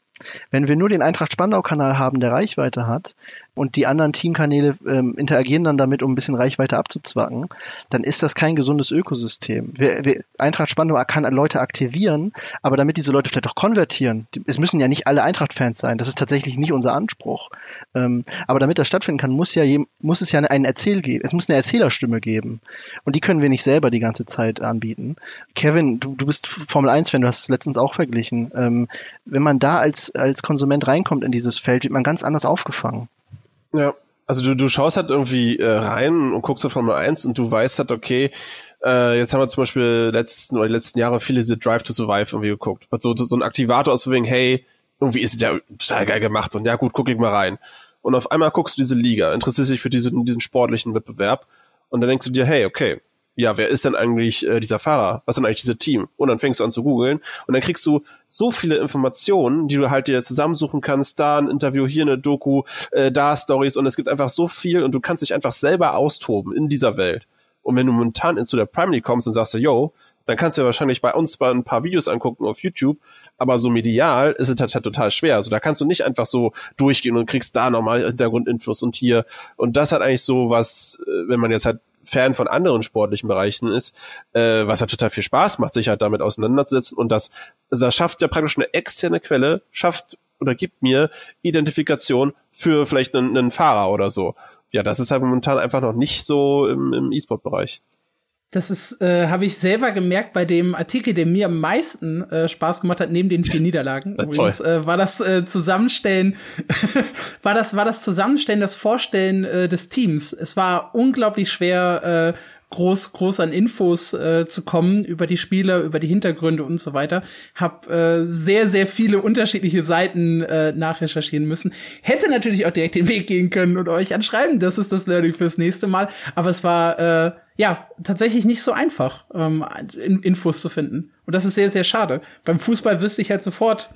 Wenn wir nur den Eintracht Spandau-Kanal haben, der Reichweite hat, und die anderen Teamkanäle ähm, interagieren dann damit, um ein bisschen Reichweite abzuzwacken, dann ist das kein gesundes Ökosystem. Wir, wir, Eintracht Spandau kann Leute aktivieren, aber damit diese Leute vielleicht auch konvertieren, es müssen ja nicht alle Eintracht-Fans sein, das ist tatsächlich nicht unser Anspruch. Ähm, aber damit das stattfinden kann, muss, ja je, muss es ja einen Erzähl geben, es muss eine Erzählerstimme geben. Und die können wir nicht selber die ganze Zeit anbieten. Kevin, du, du bist Formel 1-Fan, du hast es letztens auch verglichen. Ähm, wenn man da als, als Konsument reinkommt in dieses Feld, wird man ganz anders aufgefangen. Ja, also du, du schaust halt irgendwie äh, rein und guckst auf Formel 1 und du weißt halt, okay, äh, jetzt haben wir zum Beispiel letzten oder die letzten Jahre viele diese Drive to Survive irgendwie geguckt. So, so ein Aktivator aus wegen, hey, irgendwie ist es ja total geil gemacht und ja gut, guck ich mal rein. Und auf einmal guckst du diese Liga, interessierst dich für diesen, diesen sportlichen Wettbewerb und dann denkst du dir, hey, okay, ja, wer ist denn eigentlich äh, dieser Fahrer? Was ist denn eigentlich dieses Team? Und dann fängst du an zu googeln und dann kriegst du so viele Informationen, die du halt dir zusammensuchen kannst. Da ein Interview, hier eine Doku, äh, da Stories und es gibt einfach so viel und du kannst dich einfach selber austoben in dieser Welt. Und wenn du momentan zu der Primary kommst und sagst, yo, dann kannst du ja wahrscheinlich bei uns mal ein paar Videos angucken auf YouTube, aber so medial ist es halt, halt total schwer. Also da kannst du nicht einfach so durchgehen und kriegst da nochmal Hintergrundinfos und hier. Und das hat eigentlich so was, äh, wenn man jetzt halt Fan von anderen sportlichen Bereichen ist, äh, was halt total viel Spaß macht, sich halt damit auseinanderzusetzen. Und das, das schafft ja praktisch eine externe Quelle, schafft oder gibt mir Identifikation für vielleicht einen, einen Fahrer oder so. Ja, das ist halt momentan einfach noch nicht so im, im E-Sport-Bereich. Das ist, äh, habe ich selber gemerkt bei dem Artikel, der mir am meisten äh, Spaß gemacht hat, neben den vier Niederlagen. Übrigens, äh, war das äh, Zusammenstellen, war das, war das Zusammenstellen, das Vorstellen äh, des Teams. Es war unglaublich schwer, äh, groß, groß an Infos äh, zu kommen über die Spieler, über die Hintergründe und so weiter. Hab äh, sehr, sehr viele unterschiedliche Seiten äh, nachrecherchieren müssen. Hätte natürlich auch direkt den Weg gehen können und euch anschreiben, das ist das Learning fürs nächste Mal. Aber es war äh, ja tatsächlich nicht so einfach, ähm, Infos zu finden. Und das ist sehr, sehr schade. Beim Fußball wüsste ich halt sofort,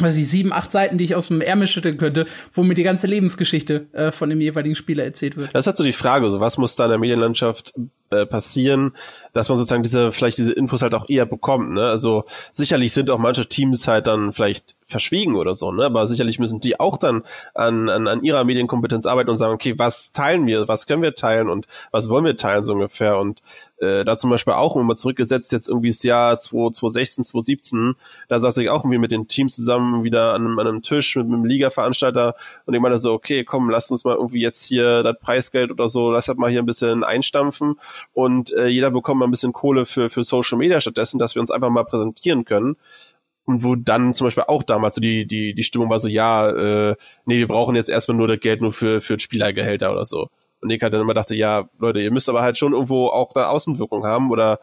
weiß ich, sieben, acht Seiten, die ich aus dem Ärmel schütteln könnte, wo mir die ganze Lebensgeschichte äh, von dem jeweiligen Spieler erzählt wird. Das ist halt so die Frage, so was muss da in der Medienlandschaft äh, passieren, dass man sozusagen diese, vielleicht diese Infos halt auch eher bekommt, ne? Also sicherlich sind auch manche Teams halt dann vielleicht verschwiegen oder so, ne? Aber sicherlich müssen die auch dann an, an, an ihrer Medienkompetenz arbeiten und sagen, okay, was teilen wir, was können wir teilen und was wollen wir teilen so ungefähr. Und äh, da zum Beispiel auch immer zurückgesetzt, jetzt irgendwie das Jahr 2016, 2017, da saß ich auch irgendwie mit den Teams zusammen wieder an einem, an einem Tisch mit, mit einem Liga-Veranstalter und ich meinte so, okay, komm, lass uns mal irgendwie jetzt hier das Preisgeld oder so, lass das mal hier ein bisschen einstampfen und äh, jeder bekommt mal ein bisschen Kohle für, für Social Media stattdessen, dass wir uns einfach mal präsentieren können. Und wo dann zum Beispiel auch damals so die, die, die Stimmung war so, ja, äh, nee, wir brauchen jetzt erstmal nur das Geld nur für, für Spielergehälter oder so. Und ich halt dann immer dachte, ja, Leute, ihr müsst aber halt schon irgendwo auch da Außenwirkung haben oder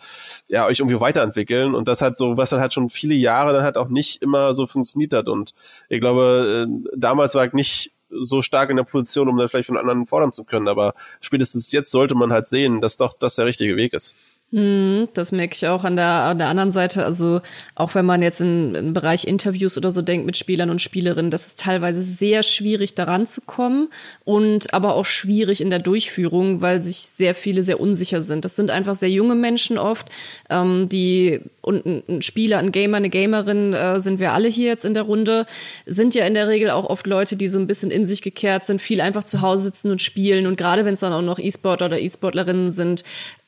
ja, euch irgendwie weiterentwickeln. Und das halt so, was dann halt schon viele Jahre dann halt auch nicht immer so funktioniert hat. Und ich glaube, äh, damals war ich nicht so stark in der Position, um da vielleicht von anderen fordern zu können. Aber spätestens jetzt sollte man halt sehen, dass doch das der richtige Weg ist. Hm, das merke ich auch an der, an der anderen Seite. Also auch wenn man jetzt in, im Bereich Interviews oder so denkt mit Spielern und Spielerinnen, das ist teilweise sehr schwierig daran zu kommen und aber auch schwierig in der Durchführung, weil sich sehr viele sehr unsicher sind. Das sind einfach sehr junge Menschen oft, ähm, die und ein Spieler, ein Gamer, eine Gamerin äh, sind wir alle hier jetzt in der Runde, sind ja in der Regel auch oft Leute, die so ein bisschen in sich gekehrt sind, viel einfach zu Hause sitzen und spielen und gerade wenn es dann auch noch E-Sport oder E-Sportlerinnen sind,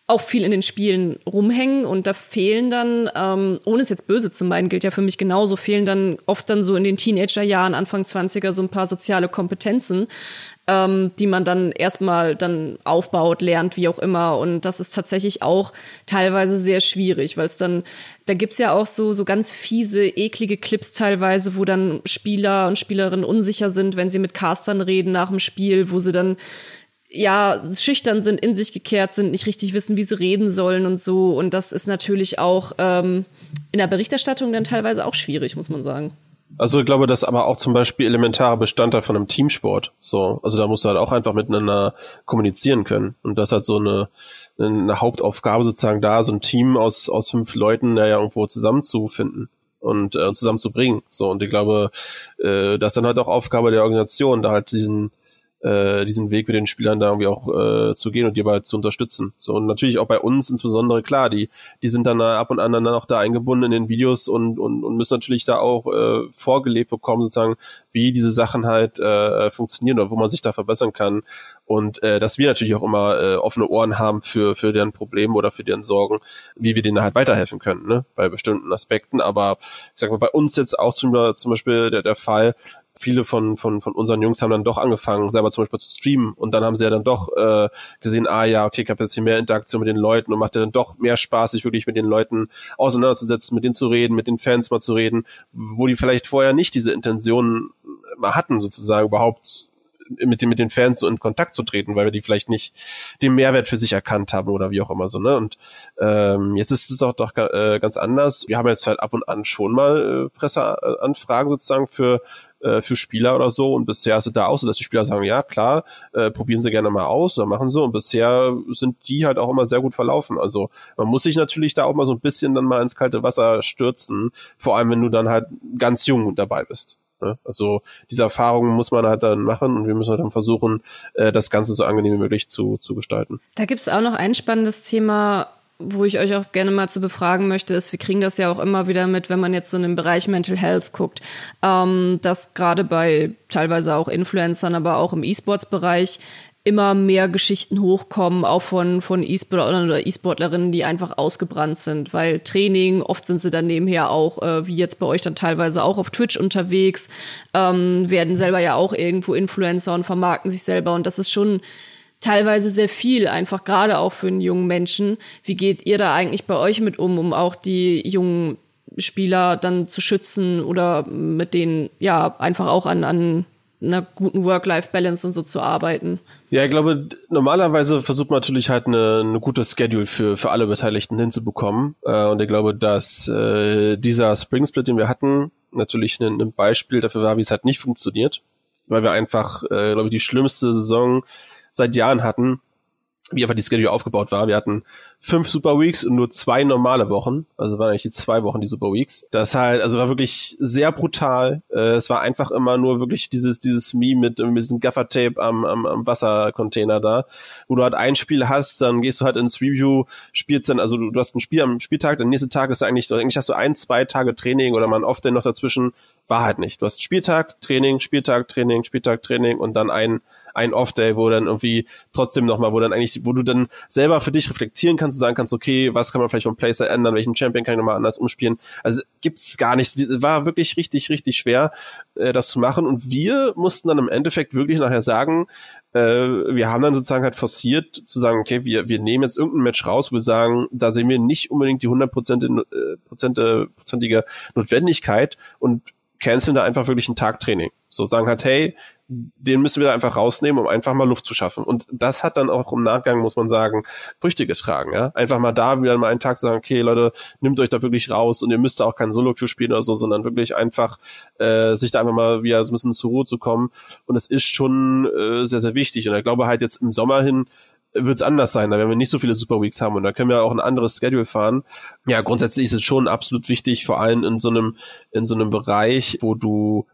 auch viel in den Spielen rumhängen und da fehlen dann, ähm, ohne es jetzt böse zu meinen, gilt ja für mich genauso, fehlen dann oft dann so in den Teenagerjahren, Anfang 20er, so ein paar soziale Kompetenzen, ähm, die man dann erstmal dann aufbaut, lernt, wie auch immer. Und das ist tatsächlich auch teilweise sehr schwierig, weil es dann, da gibt's ja auch so, so ganz fiese, eklige Clips teilweise, wo dann Spieler und Spielerinnen unsicher sind, wenn sie mit Castern reden nach dem Spiel, wo sie dann ja, schüchtern sind, in sich gekehrt sind, nicht richtig wissen, wie sie reden sollen und so. Und das ist natürlich auch ähm, in der Berichterstattung dann teilweise auch schwierig, muss man sagen. Also ich glaube, das ist aber auch zum Beispiel elementarer Bestandteil von einem Teamsport. So, also da musst du halt auch einfach miteinander kommunizieren können. Und das hat so eine, eine Hauptaufgabe sozusagen da, so ein Team aus, aus fünf Leuten ja, irgendwo zusammenzufinden und äh, zusammenzubringen. So, und ich glaube, äh, das ist dann halt auch Aufgabe der Organisation, da halt diesen äh, diesen Weg mit den Spielern da irgendwie auch äh, zu gehen und die aber zu unterstützen. So und natürlich auch bei uns insbesondere klar, die die sind dann ab und an dann auch da eingebunden in den Videos und und, und müssen natürlich da auch äh, vorgelebt bekommen sozusagen, wie diese Sachen halt äh, funktionieren oder wo man sich da verbessern kann und äh, dass wir natürlich auch immer äh, offene Ohren haben für für deren Probleme oder für deren Sorgen, wie wir denen halt weiterhelfen können, ne, bei bestimmten Aspekten. Aber ich sag mal, bei uns jetzt auch zum, zum Beispiel der, der Fall, viele von, von, von unseren Jungs haben dann doch angefangen, selber zum Beispiel zu streamen und dann haben sie ja dann doch äh, gesehen, ah ja, okay, ich habe jetzt hier mehr Interaktion mit den Leuten und macht ja dann doch mehr Spaß, sich wirklich mit den Leuten auseinanderzusetzen, mit denen zu reden, mit den Fans mal zu reden, wo die vielleicht vorher nicht diese Intentionen mal hatten, sozusagen überhaupt mit den, mit den Fans so in Kontakt zu treten, weil wir die vielleicht nicht den Mehrwert für sich erkannt haben oder wie auch immer so, ne? Und ähm, jetzt ist es auch doch äh, ganz anders. Wir haben jetzt halt ab und an schon mal äh, Presseanfragen sozusagen für äh, für Spieler oder so. Und bisher ist es da auch so, dass die Spieler sagen, ja klar, äh, probieren sie gerne mal aus oder machen so. Und bisher sind die halt auch immer sehr gut verlaufen. Also man muss sich natürlich da auch mal so ein bisschen dann mal ins kalte Wasser stürzen, vor allem wenn du dann halt ganz jung dabei bist. Ne? Also diese Erfahrungen muss man halt dann machen und wir müssen halt dann versuchen, äh, das Ganze so angenehm wie möglich zu, zu gestalten. Da gibt es auch noch ein spannendes Thema, wo ich euch auch gerne mal zu befragen möchte, ist, wir kriegen das ja auch immer wieder mit, wenn man jetzt so in den Bereich Mental Health guckt, ähm, dass gerade bei teilweise auch Influencern, aber auch im E-Sports-Bereich immer mehr Geschichten hochkommen, auch von, von E-Sportlern oder E-Sportlerinnen, die einfach ausgebrannt sind, weil Training, oft sind sie dann nebenher auch, äh, wie jetzt bei euch dann teilweise auch auf Twitch unterwegs, ähm, werden selber ja auch irgendwo Influencer und vermarkten sich selber und das ist schon teilweise sehr viel, einfach gerade auch für einen jungen Menschen. Wie geht ihr da eigentlich bei euch mit um, um auch die jungen Spieler dann zu schützen oder mit denen ja einfach auch an, an einer guten Work-Life-Balance und so zu arbeiten? Ja, ich glaube, normalerweise versucht man natürlich halt eine, eine gute Schedule für, für alle Beteiligten hinzubekommen. Äh, und ich glaube, dass äh, dieser Spring Split, den wir hatten, natürlich ein, ein Beispiel dafür war, wie es halt nicht funktioniert. Weil wir einfach, äh, glaube ich, die schlimmste Saison seit Jahren hatten, wie einfach die Schedule aufgebaut war. Wir hatten fünf Super Weeks und nur zwei normale Wochen. Also waren eigentlich die zwei Wochen die Super Weeks. Das halt, also war wirklich sehr brutal. Äh, es war einfach immer nur wirklich dieses, dieses Meme mit, mit diesem Gaffer-Tape am, am, am Wassercontainer da, wo du halt ein Spiel hast, dann gehst du halt ins Review, spielst dann, also du, du hast ein Spiel am Spieltag, der nächste Tag ist eigentlich, eigentlich hast du ein, zwei Tage Training oder man oft dann noch dazwischen, war halt nicht. Du hast Spieltag, Training, Spieltag, Training, Spieltag, Training und dann ein ein Off-Day, wo dann irgendwie trotzdem nochmal, wo dann eigentlich, wo du dann selber für dich reflektieren kannst und sagen kannst, okay, was kann man vielleicht vom Playstyle ändern, welchen Champion kann ich nochmal anders umspielen. Also gibt's gar nichts. War wirklich richtig, richtig schwer, äh, das zu machen. Und wir mussten dann im Endeffekt wirklich nachher sagen, äh, wir haben dann sozusagen halt forciert zu sagen, okay, wir, wir nehmen jetzt irgendein Match raus, wo wir sagen, da sehen wir nicht unbedingt die hundertprozentige äh, Notwendigkeit und canceln da einfach wirklich einen Tag Training. So sagen halt, hey, den müssen wir da einfach rausnehmen, um einfach mal Luft zu schaffen. Und das hat dann auch im Nachgang, muss man sagen, Früchte getragen. Ja? Einfach mal da wieder mal einen Tag sagen, okay, Leute, nimmt euch da wirklich raus und ihr müsst auch kein Solo-Queue spielen oder so, sondern wirklich einfach äh, sich da einfach mal wieder so ein bisschen zur Ruhe zu kommen. Und es ist schon äh, sehr, sehr wichtig. Und ich glaube halt jetzt im Sommer hin wird es anders sein, da werden wir nicht so viele Super Weeks haben und da können wir auch ein anderes Schedule fahren. Ja, grundsätzlich ist es schon absolut wichtig, vor allem in so einem, in so einem Bereich, wo du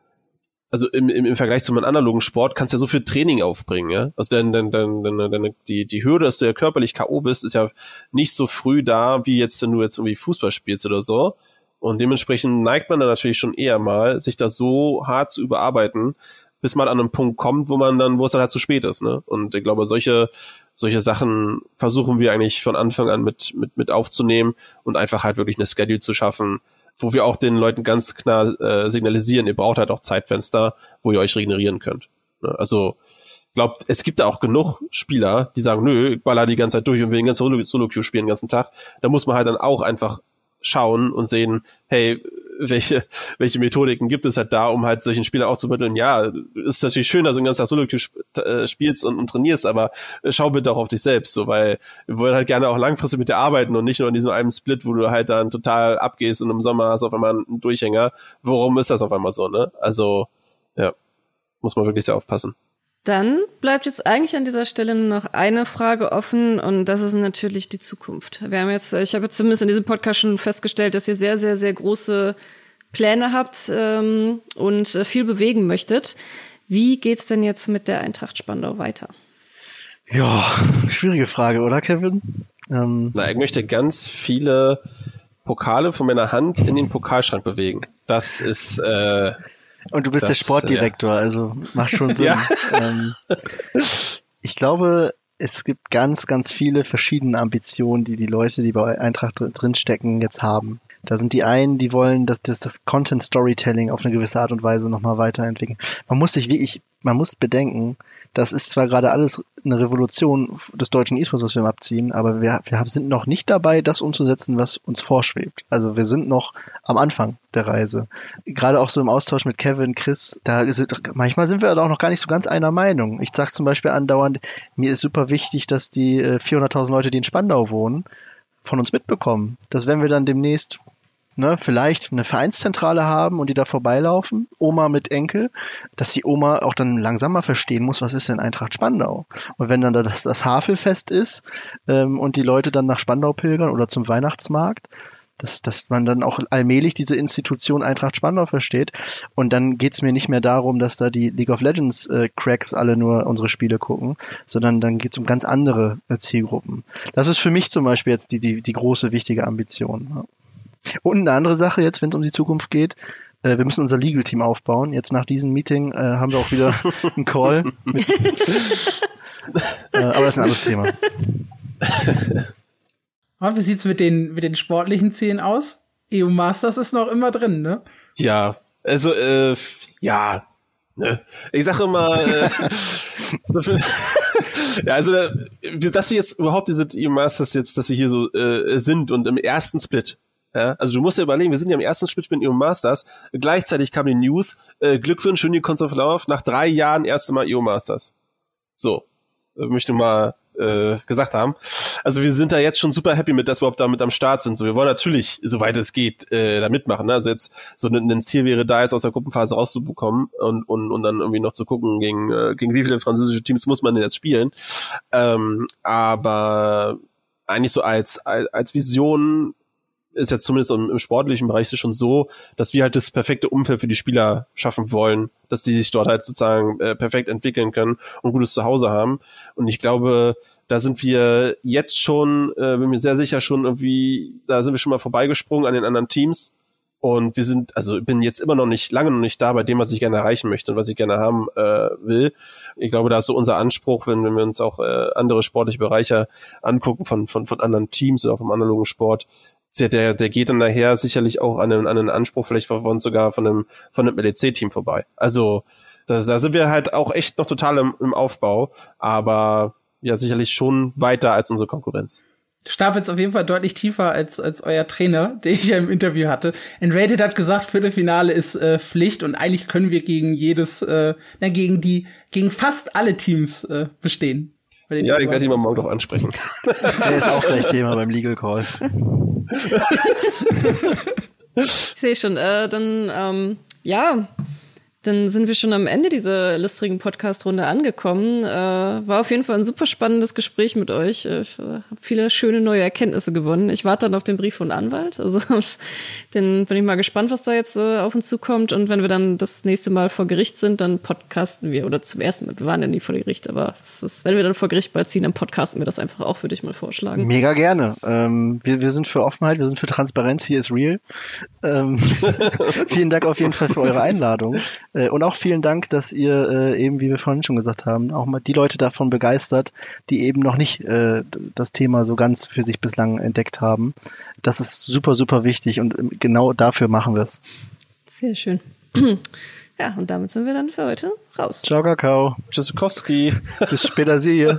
also im, im, im Vergleich zu einem analogen Sport kannst du ja so viel Training aufbringen, ja. Also denn, denn, denn, denn, denn die, die Hürde, dass du ja körperlich K.O. bist, ist ja nicht so früh da, wie jetzt, wenn du jetzt irgendwie Fußball spielst oder so. Und dementsprechend neigt man dann natürlich schon eher mal, sich das so hart zu überarbeiten, bis man an einen Punkt kommt, wo man dann, wo es dann halt zu spät ist, ne? Und ich glaube, solche, solche Sachen versuchen wir eigentlich von Anfang an mit, mit, mit aufzunehmen und einfach halt wirklich eine Schedule zu schaffen, wo wir auch den Leuten ganz klar äh, signalisieren, ihr braucht halt auch Zeitfenster, wo ihr euch regenerieren könnt. Ne? Also glaubt, es gibt da auch genug Spieler, die sagen, nö, ich baller die ganze Zeit durch und will den ganzen Solo-Queue spielen den ganzen Tag. Da muss man halt dann auch einfach schauen und sehen, hey, welche, welche Methodiken gibt es halt da, um halt solchen Spielern auch zu mitteln, ja, ist natürlich schön, dass du den ganzen Tag Solo äh, spielst und, und, trainierst, aber schau bitte auch auf dich selbst, so, weil wir wollen halt gerne auch langfristig mit dir arbeiten und nicht nur in diesem einen Split, wo du halt dann total abgehst und im Sommer hast auf einmal einen Durchhänger. Warum ist das auf einmal so, ne? Also, ja, muss man wirklich sehr aufpassen. Dann bleibt jetzt eigentlich an dieser Stelle nur noch eine Frage offen und das ist natürlich die Zukunft. Wir haben jetzt, ich habe jetzt zumindest in diesem Podcast schon festgestellt, dass ihr sehr, sehr, sehr große Pläne habt ähm, und äh, viel bewegen möchtet. Wie geht's denn jetzt mit der Eintracht Spandau weiter? Ja, schwierige Frage, oder Kevin? Ähm, Na, ich möchte ganz viele Pokale von meiner Hand in den Pokalschrank bewegen. Das ist. Äh, Und du bist das, der Sportdirektor, ja. also macht schon Sinn. ja. ähm, ich glaube, es gibt ganz, ganz viele verschiedene Ambitionen, die die Leute, die bei Eintracht drinstecken, jetzt haben. Da sind die einen, die wollen, dass das, das Content Storytelling auf eine gewisse Art und Weise nochmal weiterentwickeln. Man muss sich wirklich, man muss bedenken, das ist zwar gerade alles eine Revolution des deutschen E-Sports, was wir abziehen, aber wir, wir sind noch nicht dabei, das umzusetzen, was uns vorschwebt. Also wir sind noch am Anfang der Reise. Gerade auch so im Austausch mit Kevin, Chris, da sind, manchmal sind wir auch noch gar nicht so ganz einer Meinung. Ich sage zum Beispiel andauernd, mir ist super wichtig, dass die 400.000 äh, Leute, die in Spandau wohnen, von uns mitbekommen. Dass wenn wir dann demnächst ne, vielleicht eine Vereinszentrale haben und die da vorbeilaufen, Oma mit Enkel, dass die Oma auch dann langsamer verstehen muss, was ist denn Eintracht Spandau? Und wenn dann das, das Havelfest ist ähm, und die Leute dann nach Spandau pilgern oder zum Weihnachtsmarkt, dass, dass man dann auch allmählich diese Institution Eintracht Spandau versteht. Und dann geht's mir nicht mehr darum, dass da die League of Legends äh, Cracks alle nur unsere Spiele gucken, sondern dann geht's um ganz andere äh, Zielgruppen. Das ist für mich zum Beispiel jetzt die, die, die große, wichtige Ambition. Ja. Und eine andere Sache jetzt, wenn es um die Zukunft geht, äh, wir müssen unser Legal-Team aufbauen. Jetzt nach diesem Meeting äh, haben wir auch wieder einen Call. Mit, äh, aber das ist ein anderes Thema. Und wie sieht's mit den, mit den sportlichen Zielen aus? EU Masters ist noch immer drin, ne? Ja, also, äh, ja, ne? Ich sage immer, äh, so viel, ja, also, dass wir jetzt überhaupt diese EU Masters jetzt, dass wir hier so äh, sind und im ersten Split, ja, also du musst dir überlegen, wir sind ja im ersten Split mit EO Masters. Gleichzeitig kam die News, äh, Glückwunsch, Unicorns of Love, nach drei Jahren erste Mal EO Masters. So, äh, möchte mal äh, gesagt haben. Also wir sind da jetzt schon super happy mit, dass wir überhaupt damit am Start sind. So, wir wollen natürlich, soweit es geht, äh, da mitmachen. Ne? Also jetzt so ein, ein Ziel wäre da jetzt aus der Gruppenphase rauszubekommen und, und, und dann irgendwie noch zu gucken, gegen, äh, gegen wie viele französische Teams muss man denn jetzt spielen. Ähm, aber eigentlich so als, als, als Vision ist jetzt zumindest im, im sportlichen Bereich schon so, dass wir halt das perfekte Umfeld für die Spieler schaffen wollen, dass die sich dort halt sozusagen äh, perfekt entwickeln können und gutes Zuhause haben. Und ich glaube, da sind wir jetzt schon, äh, bin mir sehr sicher schon irgendwie, da sind wir schon mal vorbeigesprungen an den anderen Teams. Und wir sind, also bin jetzt immer noch nicht, lange noch nicht da bei dem, was ich gerne erreichen möchte und was ich gerne haben äh, will. Ich glaube, da ist so unser Anspruch, wenn, wenn wir uns auch äh, andere sportliche Bereiche angucken von, von, von anderen Teams oder vom analogen Sport, der, der geht dann daher sicherlich auch an einen, an einen Anspruch vielleicht von sogar von einem, von einem LEC-Team vorbei. Also das, da sind wir halt auch echt noch total im, im Aufbau, aber ja sicherlich schon weiter als unsere Konkurrenz stapelt auf jeden Fall deutlich tiefer als, als euer Trainer, den ich ja im Interview hatte. Rated hat gesagt, Viertelfinale ist äh, Pflicht und eigentlich können wir gegen jedes, äh, na, gegen die, gegen fast alle Teams äh, bestehen. Ja, ich werde ihn mal morgen doch ansprechen. Der ist auch gleich Thema beim Legal Call. ich sehe schon, äh, dann, ähm, ja, dann sind wir schon am Ende dieser lustigen Podcast-Runde angekommen. Äh, war auf jeden Fall ein super spannendes Gespräch mit euch. Ich äh, habe viele schöne neue Erkenntnisse gewonnen. Ich warte dann auf den Brief von Anwalt. Also dann bin ich mal gespannt, was da jetzt äh, auf uns zukommt. Und wenn wir dann das nächste Mal vor Gericht sind, dann podcasten wir oder zum ersten Mal. Wir waren ja nie vor Gericht, aber ist, wenn wir dann vor Gericht bald ziehen, dann podcasten wir das einfach auch, würde ich mal vorschlagen. Mega gerne. Ähm, wir, wir sind für Offenheit, wir sind für Transparenz. Hier ist real. Ähm, vielen Dank auf jeden Fall für eure Einladung. Äh, und auch vielen Dank, dass ihr äh, eben, wie wir vorhin schon gesagt haben, auch mal die Leute davon begeistert, die eben noch nicht äh, das Thema so ganz für sich bislang entdeckt haben. Das ist super, super wichtig und ähm, genau dafür machen wir es. Sehr schön. Ja, und damit sind wir dann für heute raus. Ciao, Kakao. Tschüssikowski. Bis später, sie.